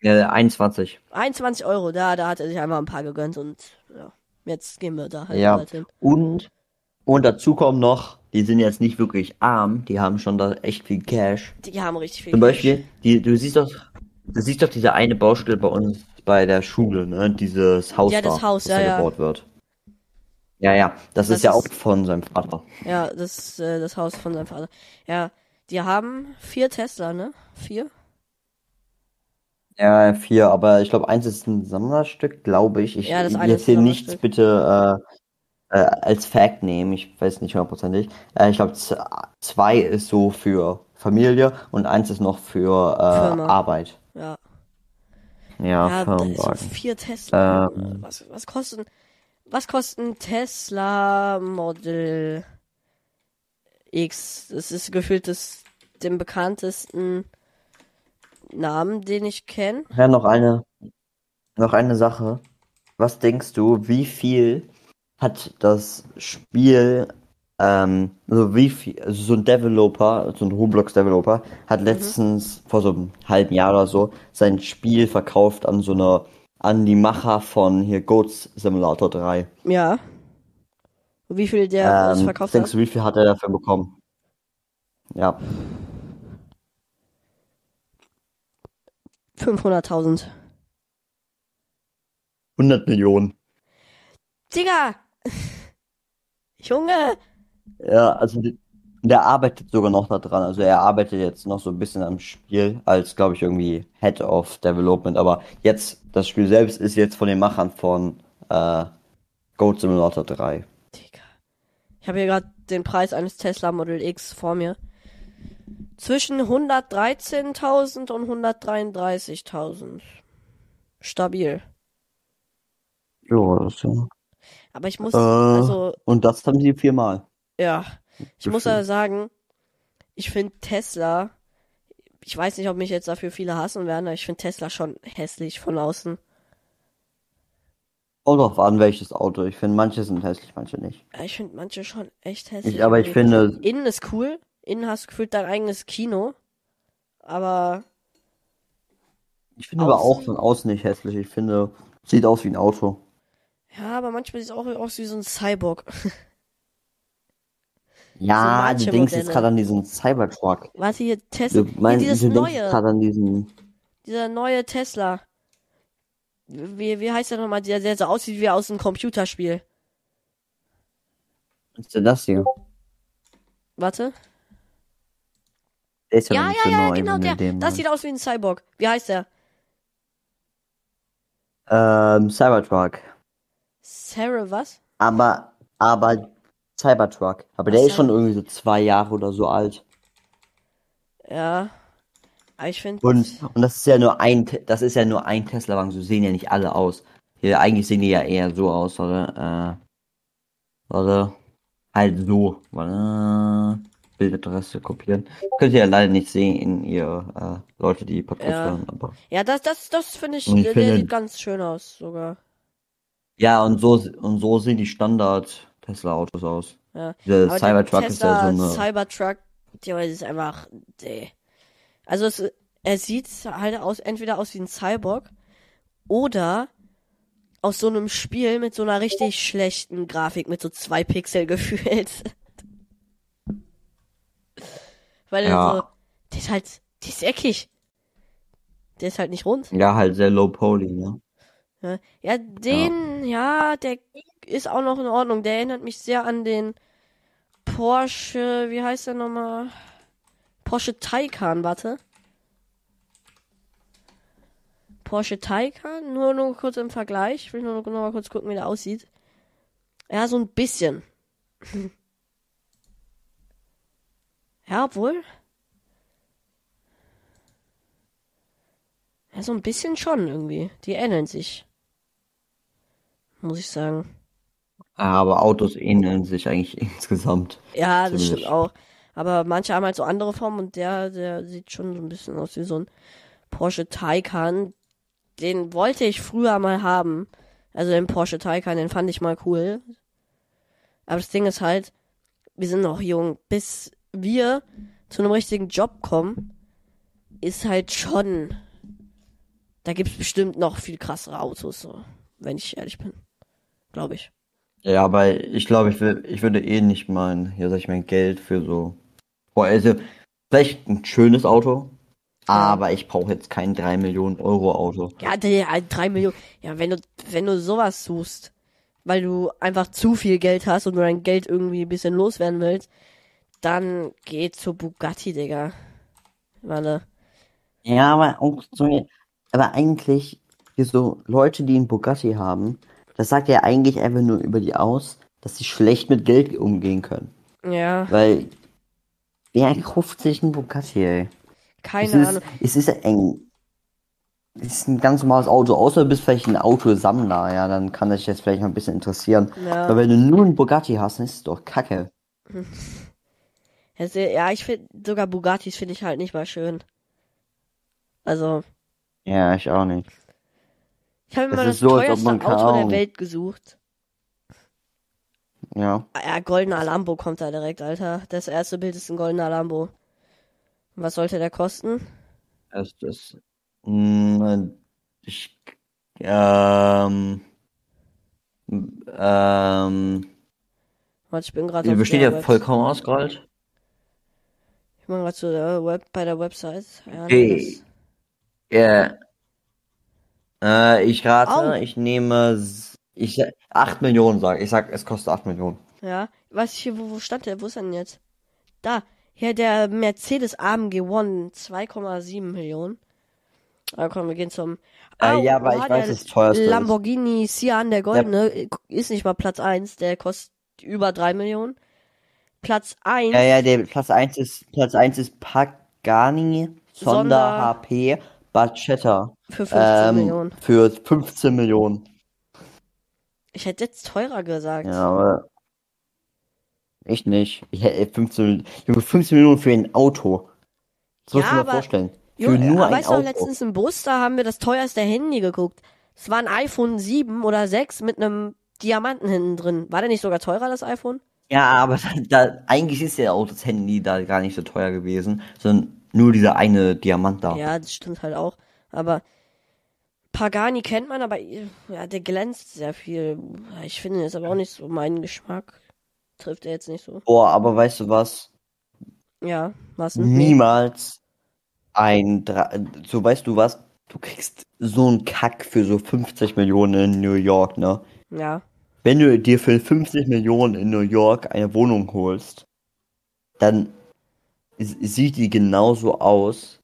Ja, 21. 21 Euro, da, da hat er sich einmal ein paar gegönnt und ja, jetzt gehen wir da halt Ja. hin. Und, und dazu kommen noch, die sind jetzt nicht wirklich arm, die haben schon da echt viel Cash. Die haben richtig viel Zum Cash. Beispiel, die, du siehst doch, du siehst doch diese eine Baustelle bei uns bei der Schule, ne? Dieses Haus Ja, das da, Haus, das ja, da ja. gebaut wird. Ja, ja, das, Das ist ja ist- auch von seinem Vater. Ja, das ist äh, das Haus von seinem Vater. Ja, die haben vier Tesla, ne? Vier? Ja, vier, aber ich glaube, eins ist ein Sammlerstück, glaube ich. Ich Ja, das eine jetzt hier nichts bitte äh, äh, als Fact nehmen, ich weiß nicht hundertprozentig. Äh, ich glaube, zwei ist so für Familie und eins ist noch für äh. Arbeit. Ja. Ja, Ja, ist so Firmenwagen. vier Tesla. Ähm. Was, was kosten, was kosten Tesla Model X? Das ist gefühlt das, den bekanntesten Namen, den ich kenne. Ja, noch eine, noch eine Sache. Was denkst du, wie viel hat das Spiel, ähm, also wie viel, also so ein Developer, so ein Roblox-Developer, hat letztens vor so einem halben Jahr oder so sein Spiel verkauft an so eine, an die Macher von hier Goats Simulator 3. Ja. Wie viel der Ähm, verkauft denkst hat? du, wie viel hat er dafür bekommen? Ja, 500.000. 100 Millionen. Digga! Junge! Ja, also der arbeitet sogar noch da dran. Also er arbeitet jetzt noch so ein bisschen am Spiel als, glaube ich, irgendwie Head of Development. Aber jetzt, das Spiel selbst ist jetzt von den Machern von äh, Goat Simulator 3. Digga. Ich habe hier gerade den Preis eines Tesla Model X vor mir. Zwischen 113.000 und 133.000. Stabil. Ja, das ist ja. Aber ich muss, Äh, also, und das haben sie viermal. ja. Ich muss ja sagen, ich finde Tesla, ich weiß nicht, ob mich jetzt dafür viele hassen werden, aber ich finde Tesla schon hässlich von außen. Kommt drauf an, welches Auto. Ich finde, manche sind hässlich, manche nicht. Ich finde manche schon echt hässlich. Ich, aber ich irgendwie. finde, Innen ist cool. Innen hast du gefühlt dein eigenes Kino. Aber ich finde aber auch von außen nicht hässlich. Ich finde, sieht aus wie ein Auto. Ja, aber manchmal sieht es auch aus wie so ein Cyborg. [laughs] Ja, manche du denkst jetzt gerade an diesen Cybertruck. Warte hier, Tesla. Du meinst, hier, dieses du neue. gerade an diesen. Dieser neue Tesla. Wie, wie heißt der nochmal? Der, der so aussieht wie aus einem Computerspiel. Was ist denn das hier? Warte. Der ist ja, Ja, ja, so ja, neu, genau der. den Das sieht aus wie ein Cyborg. Wie heißt der? Ähm, Cybertruck. Sarah, was? Aber, aber Cybertruck. Aber der Ach, ist schon irgendwie so zwei Jahre oder so alt. Ja. Aber ich finde. Und, und das ist ja nur ein, das ist ja nur ein Tesla-Wagen. So sehen ja nicht alle aus. Hier, eigentlich sehen die ja eher so aus, oder? Äh, warte. Halt so. Warte. Bildadresse kopieren. Könnt ihr ja leider nicht sehen, ihr äh, Leute, die Podcast Ja. hören, aber. Ja, das, das, das finde ich, ich der, der finde- sieht ganz schön aus, sogar. Ja, und so, und so sehen die Standard-Tesla-Autos aus. Ja. Der Cybertruck ist ja so eine. Cybertruck, der ist einfach, nee. Also es, er sieht halt aus, entweder aus wie ein Cyborg oder aus so einem Spiel mit so einer richtig schlechten Grafik, mit so zwei Pixel [laughs] gefühlt. Weil er Ja. so, der ist halt, der ist eckig. Der ist halt nicht rund. Ja, halt sehr low poly, ne? Ja, ja den, ja. der ist auch noch in Ordnung. Der erinnert mich sehr an den Porsche, wie heißt der nochmal? Porsche Taycan, warte. Porsche Taycan, nur, nur kurz im Vergleich. Ich will nur noch mal kurz gucken, wie der aussieht. Ja, so ein bisschen. [laughs] ja, obwohl. Ja, so ein bisschen schon irgendwie. Die ähneln sich. Muss ich sagen. Aber Autos ähneln sich eigentlich [laughs] insgesamt. Ja, das Ziemlich. stimmt auch. Aber manche haben halt so andere Formen und der, der sieht schon so ein bisschen aus wie so ein Porsche Taycan. Den wollte ich früher mal haben. Also den Porsche Taycan, den fand ich mal cool. Aber das Ding ist halt, wir sind noch jung. Bis wir zu einem richtigen Job kommen, ist halt schon. Da gibt's bestimmt noch viel krassere Autos, so, wenn ich ehrlich bin. Glaube ich. Ja, aber ich glaube, ich will, ich würde eh nicht mein, ja, sag ich mein Geld für so. Boah, also, vielleicht ein schönes Auto, aber ich brauche jetzt kein 3 Millionen Euro Auto. Ja, der, äh, drei Millionen. Ja, wenn du, wenn du sowas suchst, weil du einfach zu viel Geld hast und du dein Geld irgendwie ein bisschen loswerden willst, dann geh zu Bugatti, Digga. Warte. Ja, aber auch so, Aber eigentlich, hier so Leute, die einen Bugatti haben, das sagt ja eigentlich einfach nur über die aus, dass sie schlecht mit Geld umgehen können. Ja, Weil, wer kauft sich einen Bugatti, ey? Es keine ist, Ahnung. es ist eng. Es ist ein ganz normales Auto, außer du bist vielleicht ein Autosammler, ja, dann kann das dich jetzt vielleicht mal ein bisschen interessieren. Ja. Aber wenn du nur einen Bugatti hast, dann ist es doch kacke. [laughs] Es- Ja, ich finde, sogar Bugattis finde ich halt nicht mal schön. Also, Ja, ich auch nicht. Ich habe immer das so, teuerste Auto der. Welt gesucht. Ja. Ja, goldener Lambo kommt da direkt, Alter. Das erste Bild ist ein goldener Lambo. Was sollte der kosten? Das, das, mh, ich, ähm, ähm, Warte, ich bin gerade auf besteht der ja Web- vollkommen aus Gold. Ich bin gerade zu der Web bei der Website. Ja, Okay. Ja. Äh, ich rate, Au. ich nehme, ich, sa- 8 Millionen sag, ich sag, es kostet 8 Millionen. ja. Weiß ich hier, wo, wo stand der? Wo ist er denn jetzt? Da. Hier, der Mercedes AMG One, 2,7 Millionen. Ah, komm, wir gehen zum. Äh, ja, aber ich weiß, das teuerste ist. Lamborghini Sian, der goldene, ist nicht mal Platz 1, der kostet über 3 Millionen. Platz 1, Ja, ja, der Platz 1 ist, Platz 1 ist Pagani Sonder Sonder- HP Barchetta. für 15 Ähm, Millionen. für 15 Millionen. Ich hätte jetzt teurer gesagt. Ja, aber ich nicht. Ich hätte 15, Junge, 15 Millionen für ein Auto. Musst Ja, du dir aber- vorstellen. Für Junge, nur ein weißt du, noch Auto. letztens im Bus, da haben wir das teuerste Handy geguckt. Es war ein iPhone 7 oder 6 mit einem Diamanten hinten drin. War der nicht sogar teurer, das iPhone? Ja, aber da, [laughs] da, eigentlich ist ja auch das Handy da gar nicht so teuer gewesen, sondern nur dieser eine Diamant da. Ja, das stimmt halt auch. Aber Pagani kennt man, aber ja, der glänzt sehr viel. Ich finde, ist aber auch nicht so mein Geschmack. Trifft er jetzt nicht so. Boah, aber weißt du was? Ja, was denn? Niemals ein, Dra so weißt du was? Du kriegst so einen Kack für so 50 Millionen in New York, ne? Ja. Wenn du dir für 50 Millionen in New York eine Wohnung holst, dann sieht die genauso aus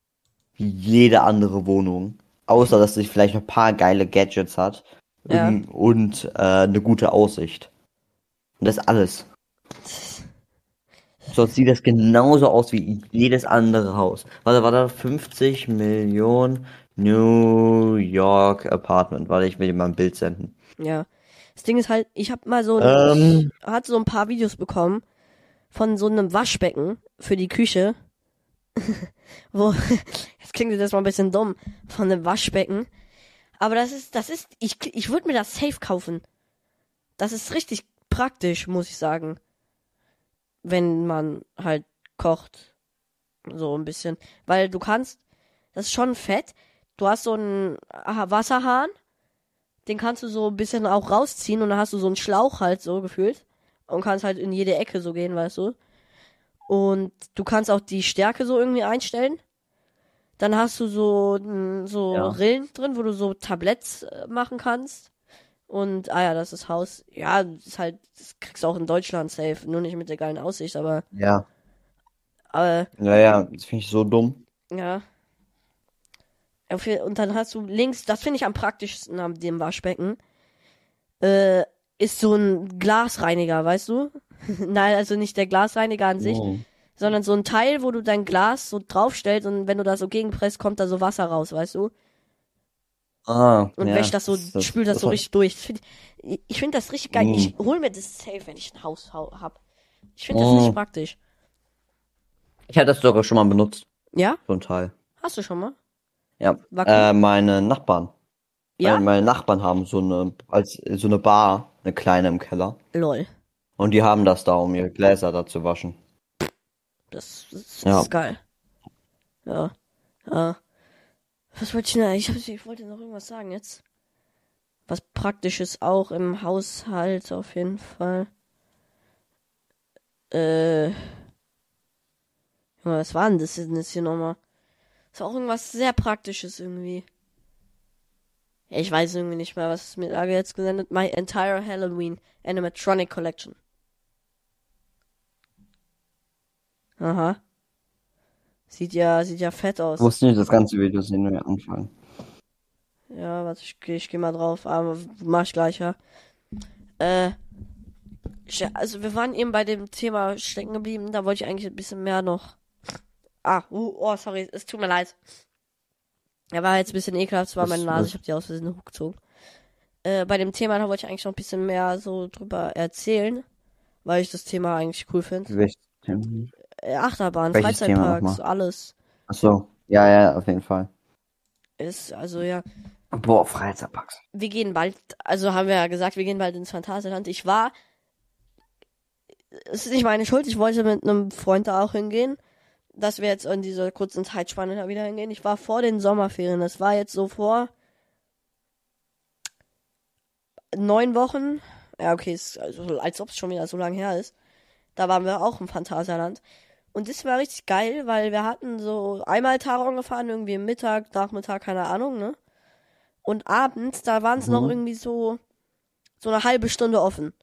wie jede andere Wohnung. Außer, dass sie vielleicht ein paar geile Gadgets hat Ja. und äh, eine gute Aussicht. Und das ist alles. Sonst sieht das genauso aus wie jedes andere Haus. Warte, warte, 50 Millionen New York Apartment. Warte, ich will dir mal ein Bild senden. Ja. Das Ding ist halt, ich habe mal so Ähm. hatte so ein paar Videos bekommen von so einem Waschbecken für die Küche. [laughs] Wo, [laughs] jetzt klingt das mal ein bisschen dumm, von einem Waschbecken. Aber das ist, das ist, ich, ich würde mir das safe kaufen. Das ist richtig praktisch, muss ich sagen. Wenn man halt kocht. So ein bisschen. Weil du kannst, das ist schon fett. Du hast so einen Wasserhahn den kannst du so ein bisschen auch rausziehen und dann hast du so einen Schlauch halt so gefühlt und kannst halt in jede Ecke so gehen, weißt du. Und du kannst auch die Stärke so irgendwie einstellen. Dann hast du so so Ja. Rillen drin, wo du so Tabletts äh, machen kannst. Und ah ja, das ist Haus. Ja, das ist halt das kriegst du auch in Deutschland safe, nur nicht mit der geilen Aussicht, aber Ja. aber Ja, ja, das finde ich so dumm. ja. Und dann hast du links, das finde ich am praktischsten an dem Waschbecken, äh, ist so ein Glasreiniger, weißt du? [laughs] Nein, also nicht der Glasreiniger an sich, Oh. sondern so ein Teil, wo du dein Glas so draufstellst und wenn du da so gegenpresst, kommt da so Wasser raus, weißt du? Ah, Und ja, wäscht das so, spült das so hat- richtig durch. Das find ich ich finde das richtig geil. Mm. Ich hol mir das safe, wenn ich ein Haus hau- hab. Ich finde das Mm. richtig praktisch. Ich hatte das sogar schon mal benutzt, Ja? so ein Teil. Hast du schon mal? Ja. Äh, meine Nachbarn. Ja? Meine, meine Nachbarn haben so eine, als, so eine Bar, eine kleine im Keller. Lol. Und die haben das da, um ihre Gläser da zu waschen. Das, das, das Ja. ist geil. Ja. Ja. Was wollte ich denn? Ich, ich wollte noch irgendwas sagen jetzt. Was Praktisches auch im Haushalt auf jeden Fall. Äh. Junge, Was war denn das denn jetzt hier nochmal? Das war auch irgendwas sehr Praktisches irgendwie. Ich weiß irgendwie nicht mehr, was es mir da jetzt gesendet. My entire Halloween Animatronic Collection. Aha. Sieht ja, sieht ja fett aus. Ich wusste nicht, das ganze Video sehen wir anfangen. Ja, warte, ich, ich geh mal drauf, aber mach ich gleich, ja. Äh, also wir waren eben bei dem Thema stecken geblieben, da wollte ich eigentlich ein bisschen mehr noch. Ah, uh, oh, sorry, es tut mir leid. Er war jetzt ein bisschen ekelhaft, es war meine Nase, ich habe die aus Versehen hochgezogen. Äh, bei dem Thema, da wollte ich eigentlich noch ein bisschen mehr so drüber erzählen, weil ich das Thema eigentlich cool finde. Welches Thema? Äh, Achterbahn, Welches Freizeitparks, alles. Ach so. Ja, ja, auf jeden Fall. Ist, also ja. Boah, Freizeitparks. wir gehen bald, also haben wir ja gesagt, wir gehen bald ins Phantasialand. Ich war, es ist nicht meine Schuld, ich wollte mit einem Freund da auch hingehen, dass wir jetzt in dieser kurzen Zeitspanne da wieder hingehen. Ich war vor den Sommerferien, das war jetzt so vor neun Wochen. Ja, okay, ist also, als ob es schon wieder so lange her ist. Da waren wir auch im Phantasialand. Und das war richtig geil, weil wir hatten so einmal Taron gefahren, irgendwie Mittag, Nachmittag, keine Ahnung, ne? Und abends, da waren es noch Mhm. irgendwie so, so eine halbe Stunde offen.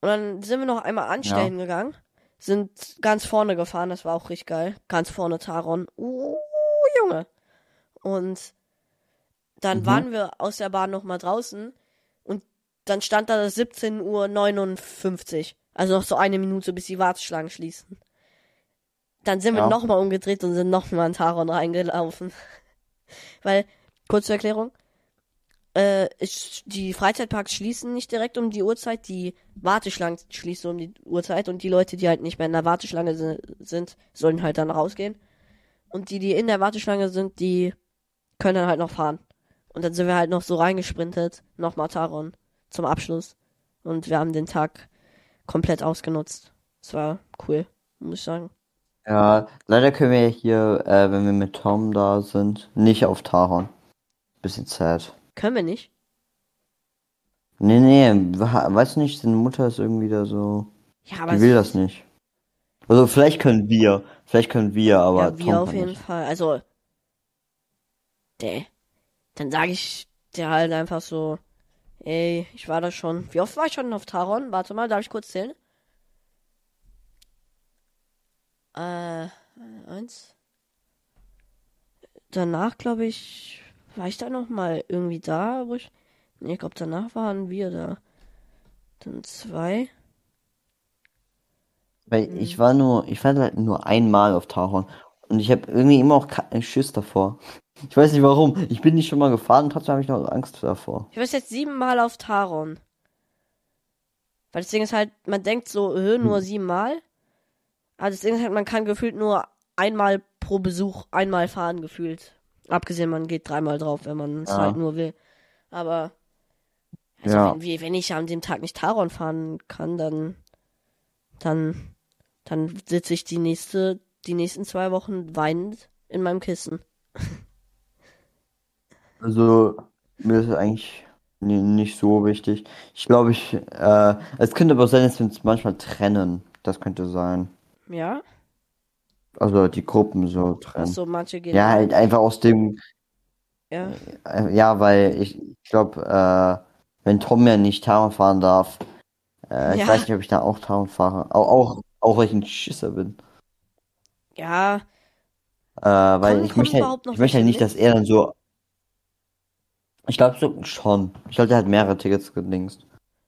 Und dann sind wir noch einmal anstellen gegangen, sind ganz vorne gefahren, das war auch richtig geil. Ganz vorne Taron. Uh, Junge. Und dann Mhm. waren wir aus der Bahn noch mal draußen und dann stand da 17.59 Uhr. Also noch so eine Minute, bis die Warteschlangen schließen. Dann sind wir Ja. noch mal umgedreht und sind noch mal in Taron reingelaufen. [laughs] Weil, kurze Erklärung, äh, die Freizeitparks schließen nicht direkt um die Uhrzeit, die Warteschlangen schließen um die Uhrzeit und die Leute, die halt nicht mehr in der Warteschlange si- sind, sollen halt dann rausgehen. Und die, die in der Warteschlange sind, die können dann halt noch fahren. Und dann sind wir halt noch so reingesprintet, nochmal Taron zum Abschluss. Und wir haben den Tag komplett ausgenutzt. Es war cool, muss ich sagen. Ja, leider können wir hier, äh, wenn wir mit Tom da sind, nicht auf Taron. Bisschen sad. Können wir nicht? Nee, nee, we- weiß nicht, seine Mutter ist irgendwie da so. Ja, Die aber will das nicht. Also vielleicht können wir, vielleicht können wir, aber ja, wir Tom auf jeden nicht. Fall. Also, der, dann sage ich der halt einfach so, ey, ich war da schon. Wie oft war ich schon auf Taron? Warte mal, darf ich kurz zählen? Äh, eins. Danach, glaube ich, war ich da noch mal irgendwie da, wo ich. Nee, ich glaube, danach waren wir da. Dann zwei. Weil Mhm. ich war nur, ich war halt nur einmal auf Taron. Und ich habe irgendwie immer auch keinen Schiss davor. Ich weiß nicht warum. Ich bin nicht schon mal gefahren, trotzdem habe ich noch Angst davor. Ich war jetzt siebenmal auf Taron. Weil das Ding ist halt, man denkt so, äh, nur Hm. siebenmal. Aber das Ding ist halt, man kann gefühlt nur einmal pro Besuch einmal fahren, gefühlt. Abgesehen, man geht dreimal drauf, wenn man es Ja. halt nur will. Aber, also Ja. wenn, wenn ich an dem Tag nicht Taron fahren kann, dann, dann, dann sitze ich die nächste, die nächsten zwei Wochen weinend in meinem Kissen. Also, mir ist eigentlich ni- nicht so wichtig. Ich glaube, ich, äh, es könnte aber sein, dass wir uns manchmal trennen. Das könnte sein. Ja? Also die Gruppen so trennen. Achso, manche gehen. Ja, halt einfach aus dem, ja. äh, ja, weil ich, ich glaube, äh, wenn Tom ja nicht Taron fahren darf, äh, ich Ja. weiß nicht, ob ich da auch Taron fahre. Auch, auch, auch weil ich ein Schisser bin. Ja, Äh, weil Kommen- ich kommen möchte halt, überhaupt noch ich möchte halt nicht, dass er dann so. Ich glaube so schon. Ich glaube, der hat mehrere Tickets gedingst.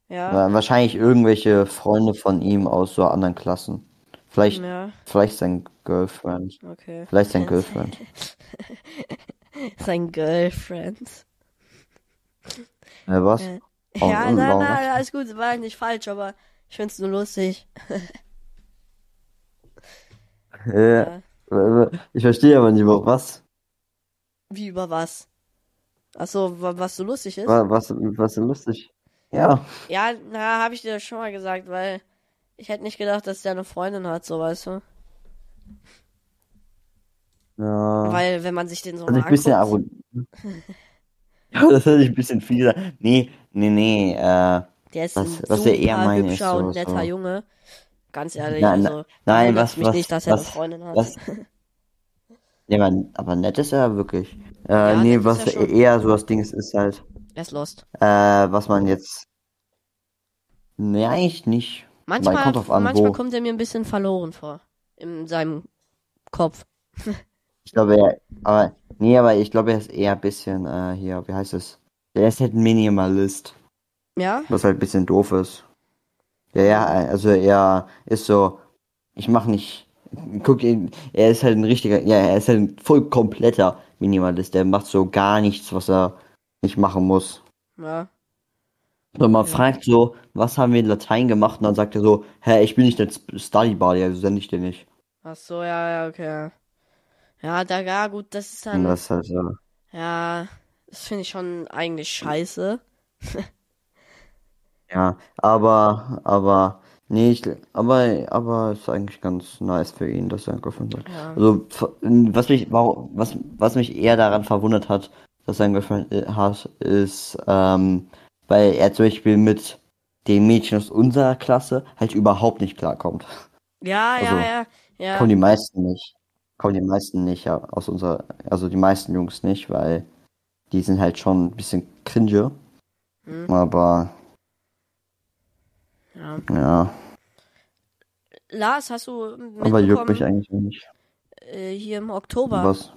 ja. Wa- Wahrscheinlich irgendwelche Freunde von ihm aus so anderen Klassen. Vielleicht, Ja, vielleicht sein Girlfriend. okay. Vielleicht sein [laughs] Girlfriend. Sein Girlfriend. Äh, was? Äh, Oh, ja, nein, nein, das? alles gut, war nicht falsch, aber ich find's nur lustig. [laughs] Äh, Ja. äh, ich verstehe aber nicht, über was. Wie über was? Achso, wa- was so lustig ist? Wa- Was, was so lustig. Ja. Ja, na, hab ich dir schon mal gesagt, weil ich hätte nicht gedacht, dass der eine Freundin hat, so weißt du. Ja. Weil, wenn man sich den so Das ist mal ein bisschen anguckt, arrogant. [laughs] Ja, das hört sich ein bisschen viel an. Nee, nee, nee, äh, der ist was- ein was er eher super ist hübscher so- und netter so- Junge. Ganz ehrlich, Nein, also, nein, wundert's was- mich was- nicht, dass er eine Freundin hat. was, [laughs] ja, man, aber nett ist er wirklich. Äh, Ja, nee, was schon. eher so das Ding ist, ist halt, Er ist lost. äh, was man jetzt, nee, eigentlich nicht. Manchmal, kommt drauf an, manchmal kommt er mir ein bisschen verloren vor. In seinem Kopf. Ich glaube, er, aber, nee, aber ich glaube, er ist eher ein bisschen, äh, hier, wie heißt es? Er ist halt ein Minimalist, Ja? was halt ein bisschen doof ist. Ja, ja, also er ist so, ich mach nicht, guck ihn, er ist halt ein richtiger, ja, er ist halt ein voll kompletter Minimalist. Der macht so gar nichts, was er nicht machen muss. Ja. Und man fragt so, was haben wir in Latein gemacht? Und dann sagt er so, hä, ich bin nicht der Study Buddy, also sende ich dir nicht. Ach so, ja, ja, okay. Ja, da, ja, gut, das ist dann, das halt so. ja, das finde ich schon eigentlich scheiße. [laughs] Ja, aber, aber, nee, ich, aber, aber ist eigentlich ganz nice für ihn, dass er gefunden hat. Ja. Also, was mich, was, was mich eher daran verwundert hat, dass er gefunden hat, ist, ähm, weil er zum Beispiel mit den Mädchen aus unserer Klasse halt überhaupt nicht klarkommt. Ja, Also, ja, ja, ja. Kommen die meisten nicht. Kommen die meisten nicht, ja, aus unserer, also die meisten Jungs nicht, weil die sind halt schon ein bisschen cringe. Hm. Aber, ja. ja, Lars, hast du aber juckt mich eigentlich nicht. äh, hier im Oktober Was?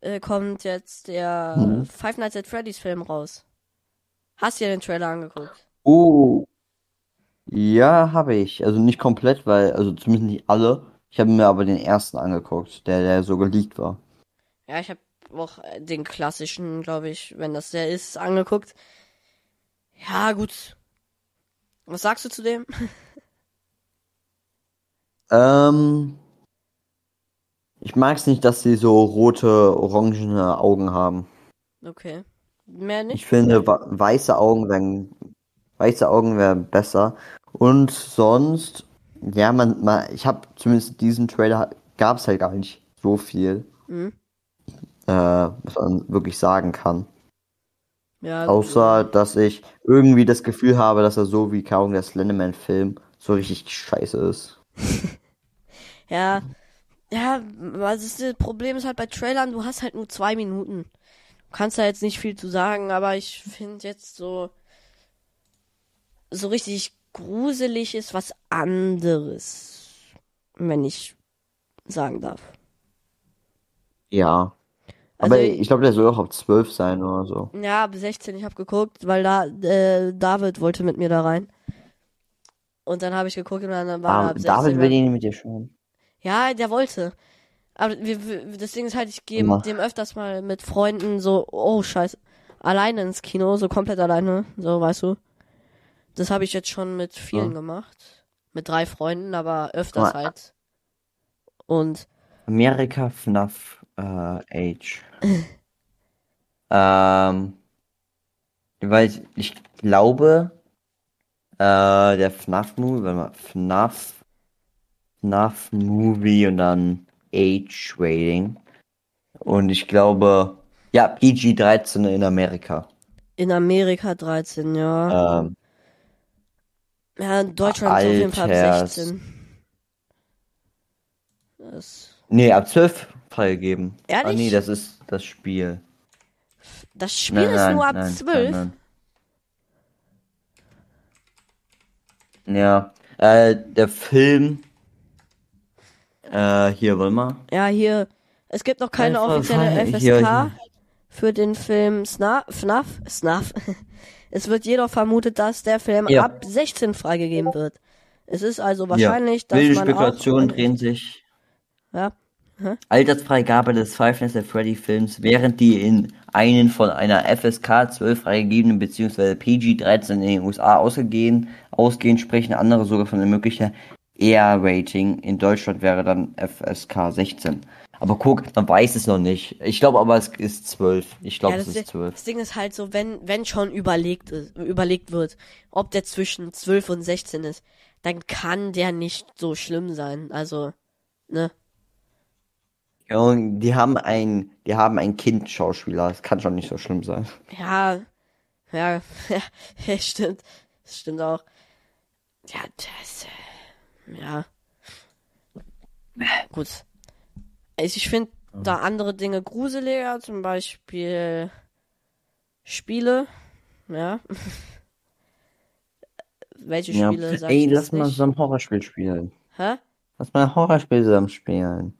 äh, kommt jetzt der Mhm. Five Nights at Freddy's Film raus. Hast du dir den Trailer angeguckt? Oh, ja, habe ich. Also nicht komplett, weil, also zumindest nicht alle. Ich habe mir aber den ersten angeguckt, der, der so geleakt war. Ja, ich habe auch äh, den klassischen, glaube ich, wenn das der ist, angeguckt. Ja, gut. Was sagst du zu dem? [laughs] Ähm, ich mag es nicht, dass sie so rote, orangene Augen haben. Okay. Mehr Ich nicht? finde, wa- weiße Augen wären, weiße Augen wären besser. Und sonst, ja, man, man ich habe zumindest in diesem Trailer gab es halt gar nicht so viel, Mhm. äh, was man wirklich sagen kann. Ja, gut. Außer, dass ich irgendwie das Gefühl habe, dass er so wie kaum der Slenderman-Film so richtig scheiße ist. [laughs] Ja, ja, was ist das Problem ist halt bei Trailern, du hast halt nur zwei Minuten. Du kannst da jetzt nicht viel zu sagen, aber ich finde jetzt so, so richtig gruselig ist was anderes, wenn ich sagen darf. Ja. Also, Aber ich glaube, der soll auch ab 12 sein oder so. ja, ab 16, ich habe geguckt, weil da, äh, David wollte mit mir da rein. Und dann habe ich geguckt und dann war er Ah, ab 16. David will ihn mit dir schauen. Ja, der wollte. Aber wir, Ding ist halt, ich gehe dem öfters mal mit Freunden so, oh scheiße, alleine ins Kino, so komplett alleine, so weißt du. Das habe ich jetzt schon mit vielen Ja. gemacht. Mit drei Freunden, aber öfters Aber- halt. Und Amerika FNAF äh, Age. [laughs] ähm, weil ich, ich glaube, äh, der FNAF Movie, warte mal, FNAF, FNAF Movie und dann Age Rating. Und ich glaube, ja, PG-13 in Amerika. in Amerika 13, ja. Ähm, ja, in Deutschland auf jeden Fall ab Alters. 16. Das, nee, ab 12 freigegeben. Ah, Ehrlich? nee, das ist das Spiel. das Spiel ist nur ab 12. Nein, nein. Ja, äh, der Film, äh, hier, warte mal. Ja, hier, es gibt noch keine Einfach offizielle FSK hier, hier. für den Film Sna FNAF. SNAF. Es wird jedoch vermutet, dass der Film Ja. ab 16 freigegeben wird. Es ist also wahrscheinlich, dass Wilde man Spekulationen drehen sich. Ja, Altersfreigabe des Five Nights at Freddy Films, während die in einen von einer FSK 12 freigegebenen bzw. PG-13 in den USA ausgehen, ausgehen, sprechen andere sogar von einem möglichen R-Rating. In Deutschland wäre dann FSK 16. Aber guck, man weiß es noch nicht. Ich glaube aber, es ist 12. Ich glaube, ja es ist 12. das Ding ist halt so, wenn, wenn schon überlegt, ist, überlegt wird, ob der zwischen 12 und 16 ist, dann kann der nicht so schlimm sein. Also, ne? Ja, und die haben ein, die haben ein Kind-Schauspieler. Das kann schon nicht so schlimm sein. Ja, ja, [laughs] ja, stimmt. Das stimmt auch. Ja, das, äh, ja. Gut. Also ich finde da andere Dinge gruseliger, zum Beispiel Spiele, ja. [laughs] Welche Ja. Spiele sag Ey, lass mal ein Horrorspiel spielen. Hä? Lass mal ein Horrorspiel zusammen spielen.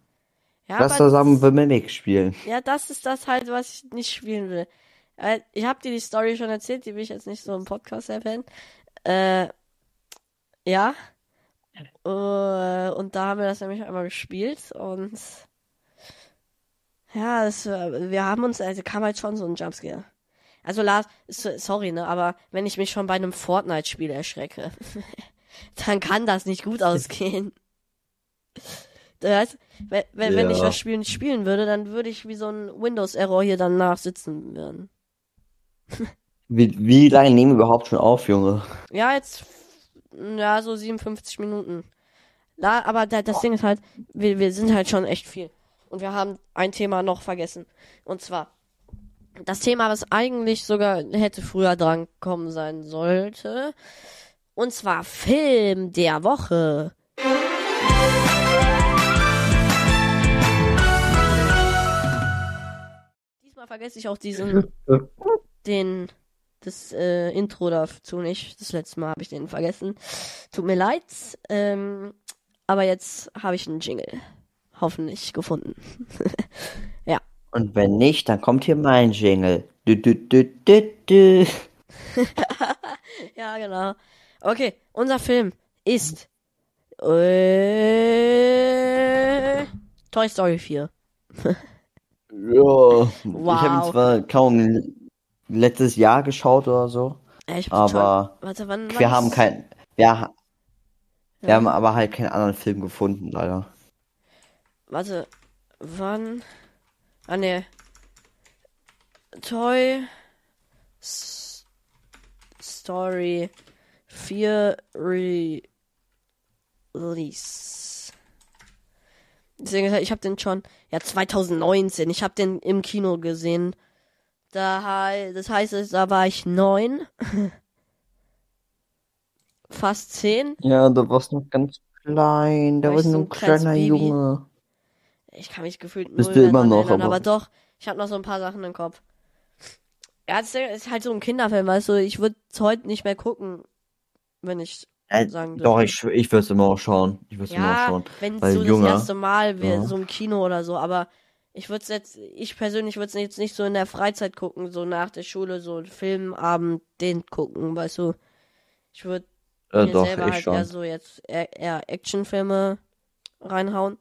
Ja, Lass zusammen The Mimic spielen. Ja, das ist das halt, was ich nicht spielen will. Äh, Ich habe dir die Story schon erzählt, die will ich jetzt nicht so im Podcast erwähnen. Äh, ja. Äh, und da haben wir das nämlich einmal gespielt und ja, das, wir haben uns, also kam halt schon so ein Jumpscare. Also Lars, so- sorry, ne, aber wenn ich mich schon bei einem Fortnite-Spiel erschrecke, [laughs] dann kann das nicht gut ausgehen. [laughs] Das heißt, wenn, wenn, wenn ich Ja. das Spiel nicht spielen würde, dann würde ich wie so ein Windows-Error hier danach sitzen werden. [laughs] Wie, wie lange nehmen wir überhaupt schon auf, Junge? Ja, jetzt, ja, so 57 Minuten. Da, aber da, das Ding ist halt, wir, wir sind halt schon echt viel. Und wir haben ein Thema noch vergessen. Und zwar, das Thema, was eigentlich sogar hätte früher dran kommen sein sollte. Und zwar Film der Woche. Diesmal vergesse ich auch diesen, [laughs] den, das äh, Intro dazu nicht. Das letzte Mal habe ich den vergessen. Tut mir leid. Ähm, aber jetzt habe ich einen Jingle. Hoffentlich gefunden. [laughs] Und wenn nicht, dann kommt hier mein Jingle. Du, du, du, du, du. [laughs] Ja, genau. Okay, unser Film ist äh, Toy Story 4. [laughs] Ja, ich habe Wow. ihn zwar kaum letztes Jahr geschaut oder so, hab aber Warte, wann wir wann haben ist- kein, wir, ha- wir Ja. haben aber halt keinen anderen Film gefunden, leider. Warte, wann? Ah, ne. Toy S Story 4 Release. Deswegen, ich habe den schon, ja, 2019, ich habe den im Kino gesehen. Da, das heißt, da war ich neun. [laughs] Fast zehn. Ja, du warst noch ganz klein, da War warst ich du so noch ein kleiner? Junge. Ich kann mich gefühlt Bist null du immer noch, erinnern, aber- aber doch, ich habe noch so ein paar Sachen im Kopf. Ja, das ist halt so ein Kinderfilm, weißt du, ich würde es heute nicht mehr gucken, wenn ich Äh, sagen doch, dürfte. ich, ich würde es immer auch schauen. Ich würde es immer auch Ja, schauen. wenn weil so das Junge, erste Mal wäre, ja. so im Kino oder so, aber ich würde es jetzt, ich persönlich würde es jetzt nicht so in der Freizeit gucken, so nach der Schule, so einen Filmabend, den gucken, weißt du. Ich würde Äh, mir doch, selber halt schon. eher so jetzt eher, eher Actionfilme reinhauen.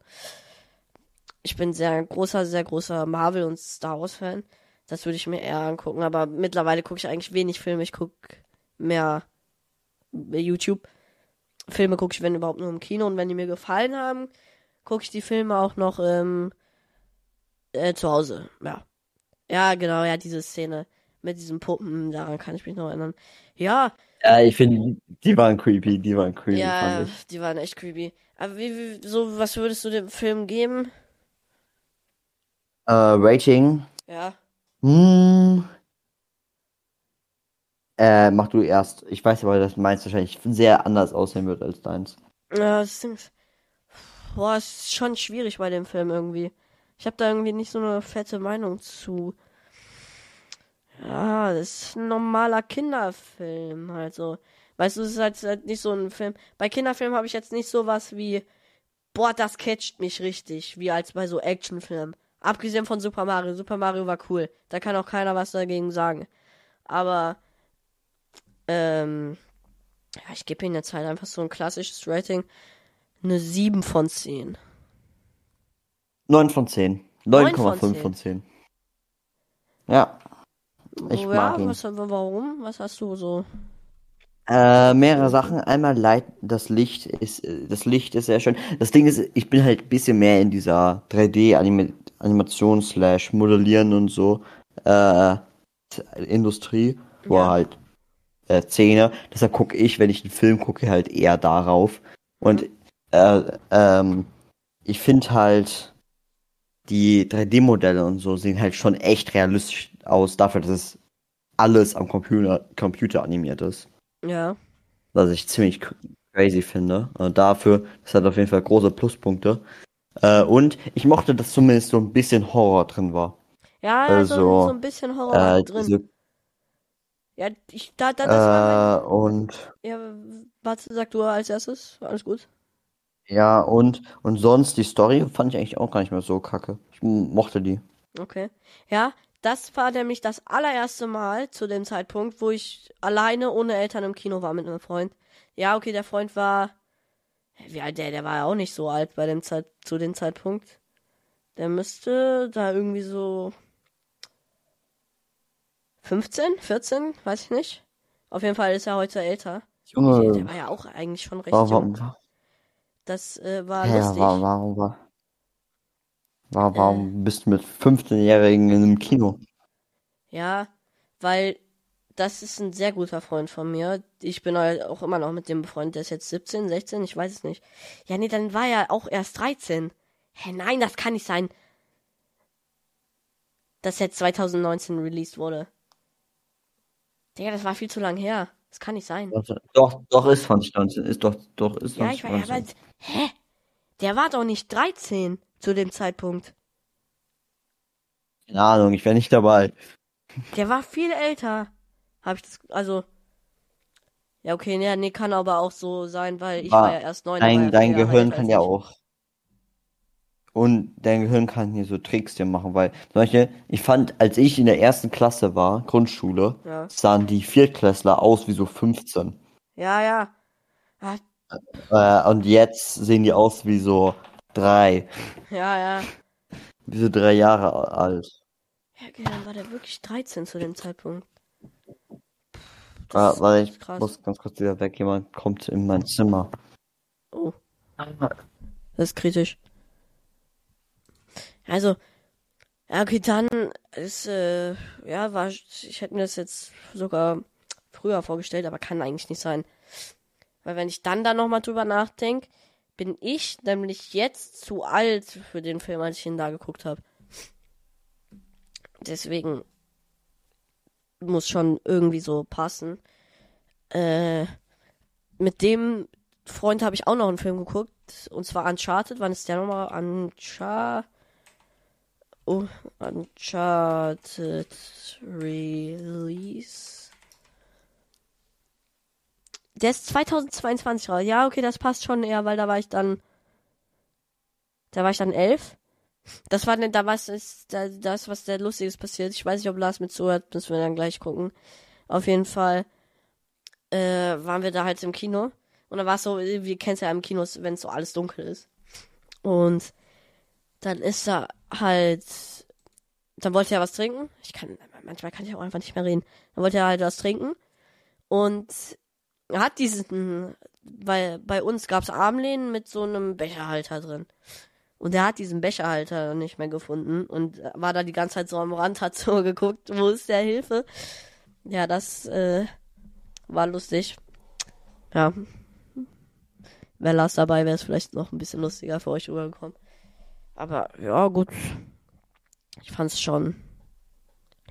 Ich bin sehr großer, sehr großer Marvel- und Star Wars-Fan. Das würde ich mir eher angucken, aber mittlerweile gucke ich eigentlich wenig Filme. Ich gucke mehr YouTube. Filme gucke ich, wenn überhaupt, nur im Kino. Und wenn die mir gefallen haben, gucke ich die Filme auch noch ähm, äh, zu Hause. Ja. Ja, genau, ja, diese Szene mit diesen Puppen, daran kann ich mich noch erinnern. Ja, Ja, ich finde, die waren creepy, die waren creepy, ja, die waren echt creepy. Aber wie, wie, so, was würdest du dem Film geben? Äh, Rating. Ja. Hm. Äh, mach du erst. Ich weiß aber, dass meins wahrscheinlich sehr anders aussehen wird als deins. Ja, das ist, boah, es ist schon schwierig bei dem Film irgendwie. Ich habe da irgendwie nicht so eine fette Meinung zu. Ja, das ist ein normaler Kinderfilm, halt so. Weißt du, es ist halt, halt nicht so ein Film. Bei Kinderfilmen habe ich jetzt nicht sowas wie, boah, das catcht mich richtig, wie als bei so Actionfilmen. Abgesehen von Super Mario. Super Mario war cool. Da kann auch keiner was dagegen sagen. Aber, ähm, ja, ich gebe ihm jetzt halt einfach so ein klassisches Rating. Eine 7 von 10. 9 von 10. Neun von 9,5 10. von 10. Ja. Ich ja, mag ihn. Was, warum? Was hast du so? Äh, mehrere Sachen. Einmal Light, das Licht ist, äh, das Licht ist sehr schön. Das Ding ist, ich bin halt ein bisschen mehr in dieser 3D-Animation slash Modellieren und so, äh, Industrie, wo Ja. halt, äh, Szene. Deshalb gucke ich, wenn ich einen Film gucke, halt eher darauf. Und, äh, ähm, ich finde halt, die 3D-Modelle und so sehen halt schon echt realistisch aus, dafür, dass es alles am Computer, Computer animiert ist Ja. was ich ziemlich cr- crazy finde. Äh, dafür, das hat auf jeden Fall große Pluspunkte. Äh, und ich mochte, dass zumindest so ein bisschen Horror drin war. Ja, ja, so, Also, so ein bisschen Horror Äh, drin. diese, Ja, ich, da, da, das war äh, und mein, ja, warte, sag du als erstes. Alles gut. Ja, und, und sonst die Story fand ich eigentlich auch gar nicht mehr so kacke. Ich mochte die. Okay. Ja, das war nämlich das allererste Mal zu dem Zeitpunkt, wo ich alleine ohne Eltern im Kino war mit einem Freund. Ja, okay, der Freund war. Wie alt der? Der war ja auch nicht so alt bei dem Zeit, zu dem Zeitpunkt. Der müsste da irgendwie so 15, 14, weiß ich nicht. Auf jeden Fall ist er heute älter. Junge, Der war ja auch eigentlich schon recht warum, jung. Das äh, war hä, lustig. wa- warum, war, war, warum bist du mit 15-Jährigen in einem Kino? Ja, weil das ist ein sehr guter Freund von mir. Ich bin halt auch immer noch mit dem befreundet. Der ist jetzt 17, 16, ich weiß es nicht. Ja, nee, dann war er auch erst 13. Hä, nein, das kann nicht sein. Das jetzt 2019 released wurde. Digga, das war viel zu lang her. Das kann nicht sein. Doch, doch, ist 2019. Ist doch, doch, ist Ja, ich war, ja, aber, 2019. hä? Der war doch nicht 13 zu dem Zeitpunkt. Keine Ahnung, ich wäre nicht dabei. Der war viel älter. Hab ich das, also. Ja, okay, nee, nee, kann aber auch so sein, weil ich War- war ja erst neun. Dein, ja dein Jahre Gehirn kann ja auch. Und dein Gehirn kann hier so Tricks dir machen, weil zum Beispiel, ich fand, als ich in der ersten Klasse war, Grundschule, Ja. sahen die Viertklässler aus wie so 15. Ja, ja. Ah, Äh, und jetzt sehen die aus wie so drei. Ja, ja. Wie so drei Jahre alt. Ja, okay, dann war der wirklich 13 zu dem Zeitpunkt. Ist weil ich krass. muss ganz kurz wieder weg. Jemand kommt in mein Zimmer. Oh, das ist kritisch. Also, ja, okay, dann ist, äh, ja, war, ich hätte mir das jetzt sogar früher vorgestellt, aber kann eigentlich nicht sein. Weil wenn ich dann da nochmal drüber nachdenke, bin ich nämlich jetzt zu alt für den Film, als ich ihn da geguckt habe. Deswegen muss schon irgendwie so passen. Äh, mit dem Freund habe ich auch noch einen Film geguckt. Und zwar Uncharted. Wann ist der nochmal? Uncharted. Oh, Uncharted Release. Der ist 2022 raus. Ja, okay, das passt schon eher, weil da war ich dann. Da war ich dann elf. Das war denn, da was ist, da, da ist was sehr Lustiges passiert. Ich weiß nicht, ob Lars mit zuhört, müssen wir dann gleich gucken. Auf jeden Fall äh, waren wir da halt im Kino. Und dann war es so, wir kennen es ja im Kino, wenn es so alles dunkel ist. Und dann ist da halt, dann wollte er was trinken. Ich kann, manchmal kann ich auch einfach nicht mehr reden. Dann wollte er halt was trinken. Und er hat diesen, weil bei uns gab's Armlehnen mit so einem Becherhalter drin. Und er hat diesen Becherhalter nicht mehr gefunden und war da die ganze Zeit so am Rand, hat so [laughs] geguckt, wo ist der Hilfe? Ja, das äh, war lustig. Ja. Wäre Lars dabei, wäre es vielleicht noch ein bisschen lustiger für euch rübergekommen. Aber ja, gut. Ich fand's schon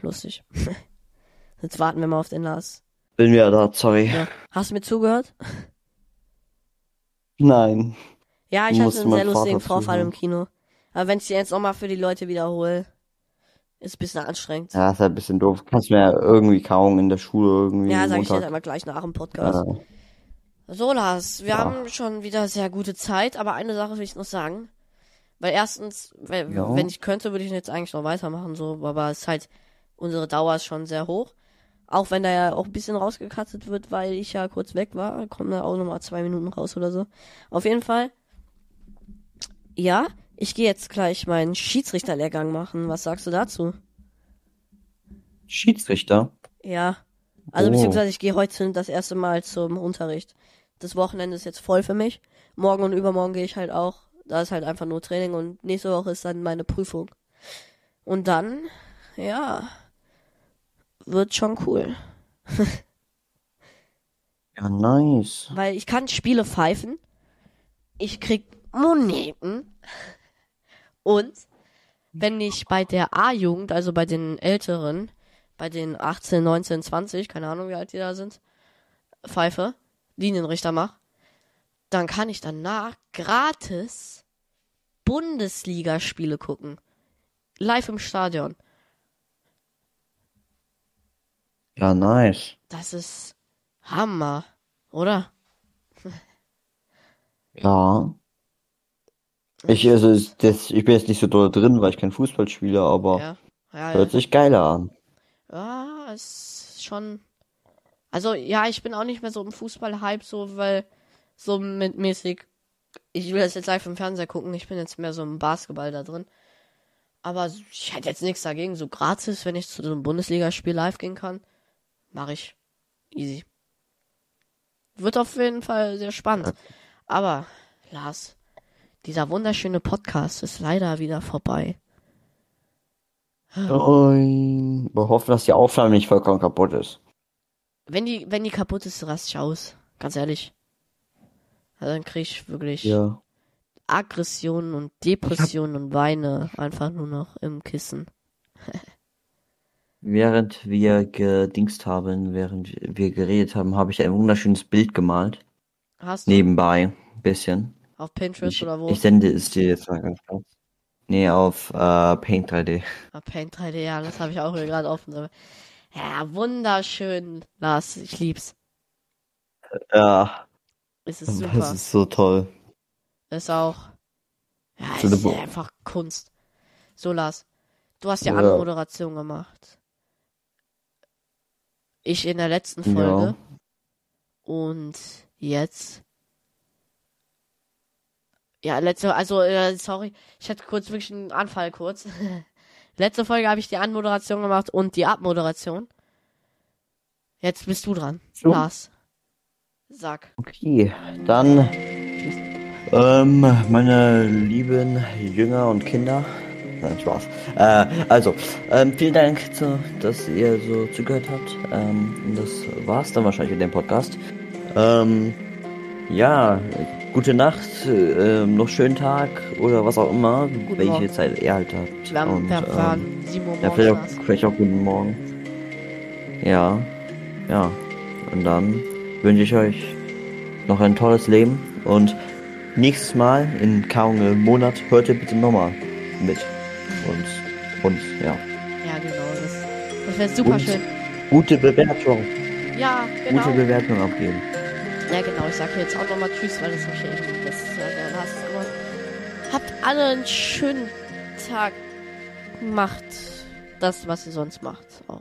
lustig. [laughs] Jetzt warten wir mal auf den Lars. Bin wieder da, sorry. Ja. Hast du mir zugehört? Nein. Ja, ich hatte einen sehr lustigen Vater Vorfall zuhören. im Kino. Aber wenn ich den jetzt nochmal für die Leute wiederhole, ist ein bisschen anstrengend. Ja, ist halt ein bisschen doof. Kannst mir ja irgendwie kaum in der Schule irgendwie Ja, sag ich jetzt einmal gleich nach dem Podcast. Äh, So, Lars, wir Ja. haben schon wieder sehr gute Zeit, aber eine Sache will ich noch sagen. Weil erstens, weil, Ja. wenn ich könnte, würde ich jetzt eigentlich noch weitermachen, so, aber es ist halt, unsere Dauer ist schon sehr hoch. Auch wenn da ja auch ein bisschen rausgekattet wird, weil ich ja kurz weg war, kommen da auch nochmal zwei Minuten raus oder so. Auf jeden Fall, ja, ich gehe jetzt gleich meinen Schiedsrichterlehrgang machen. Was sagst du dazu? Schiedsrichter? Ja. Also Oh. beziehungsweise ich gehe heute das erste Mal zum Unterricht. Das Wochenende ist jetzt voll für mich. Morgen und übermorgen gehe ich halt auch. Da ist halt einfach nur Training und nächste Woche ist dann meine Prüfung. Und dann, ja, wird schon cool. [laughs] Ja, nice. Weil ich kann Spiele pfeifen. Ich krieg Moneten. Und wenn ich bei der A-Jugend, also bei den Älteren, bei den 18, 19, 20, keine Ahnung, wie alt die da sind, pfeife, Linienrichter mach, dann kann ich danach gratis Bundesligaspiele gucken. Live im Stadion. Ja, nice. Das ist Hammer, oder? [laughs] Ja. Ich, also, das, ich bin jetzt nicht so doll drin, weil ich kein Fußball spiele, aber Ja. Ja, hört sich geiler an. ja, ist schon. Also, ja, ich bin auch nicht mehr so im Fußball-Hype, so, weil so mit mäßig. Ich will das jetzt live im Fernseher gucken, ich bin jetzt mehr so im Basketball da drin. Aber ich hätte jetzt nichts dagegen, so gratis, wenn ich zu so einem Bundesligaspiel live gehen kann. Mache ich. Easy. Wird auf jeden Fall sehr spannend. Aber, Lars, dieser wunderschöne Podcast ist leider wieder vorbei. Wir hoffen, dass die Aufnahme nicht vollkommen kaputt ist. Wenn die, wenn die kaputt ist, rast ich aus. Ganz ehrlich. Also dann krieg ich wirklich Ja. Aggressionen und Depressionen und Weine einfach nur noch im Kissen. [laughs] Während wir gedingst haben, während wir geredet haben, habe ich ein wunderschönes Bild gemalt. Hast du Nebenbei, ein bisschen. auf Pinterest Ich, oder wo? ich sende es dir jetzt mal ganz kurz. Nee, auf äh, Paint 3D. Ah, Paint 3D, ja, das habe ich auch hier gerade offen. Ja, wunderschön, Lars. Ich lieb's. Ja, Es ist das super. ist so toll. Ist auch. Ja, ist einfach Kunst. So, Lars. Du hast ja Ja. Anmoderation gemacht. Ich in der letzten Ja. Folge. Und jetzt. Ja, letzte, also, äh, sorry, ich hatte kurz wirklich einen Anfall kurz. [laughs] letzte Folge habe ich die Anmoderation gemacht und die Abmoderation. Jetzt bist du dran, So. Lars. Sag. Okay, dann ähm, meine lieben Jünger und Kinder. Nein, Spaß. Äh, also, ähm, vielen Dank, zu, dass ihr so zugehört habt. Ähm, das war's dann wahrscheinlich in dem Podcast. Ähm, ja, gute Nacht, äh, ähm, noch schönen Tag oder was auch immer, welche Morgen. Zeit ihr halt habt. Und, ähm, waren 7 Uhr ja, vielleicht auch, vielleicht auch guten Morgen. Ja, ja. Und dann wünsche ich euch noch ein tolles Leben und nächstes Mal in kaum einem Monat hört ihr bitte nochmal mit uns. Und ja, Ja, genau. Das, das wäre super Und- schön. gute Bewertung, Ja, genau. gute Bewertung abgeben. ja, genau. Ich sage jetzt auch nochmal Tschüss, weil das ist. Das ist ja der gemacht. Habt alle einen schönen Tag. Macht das, was ihr sonst macht. Auch.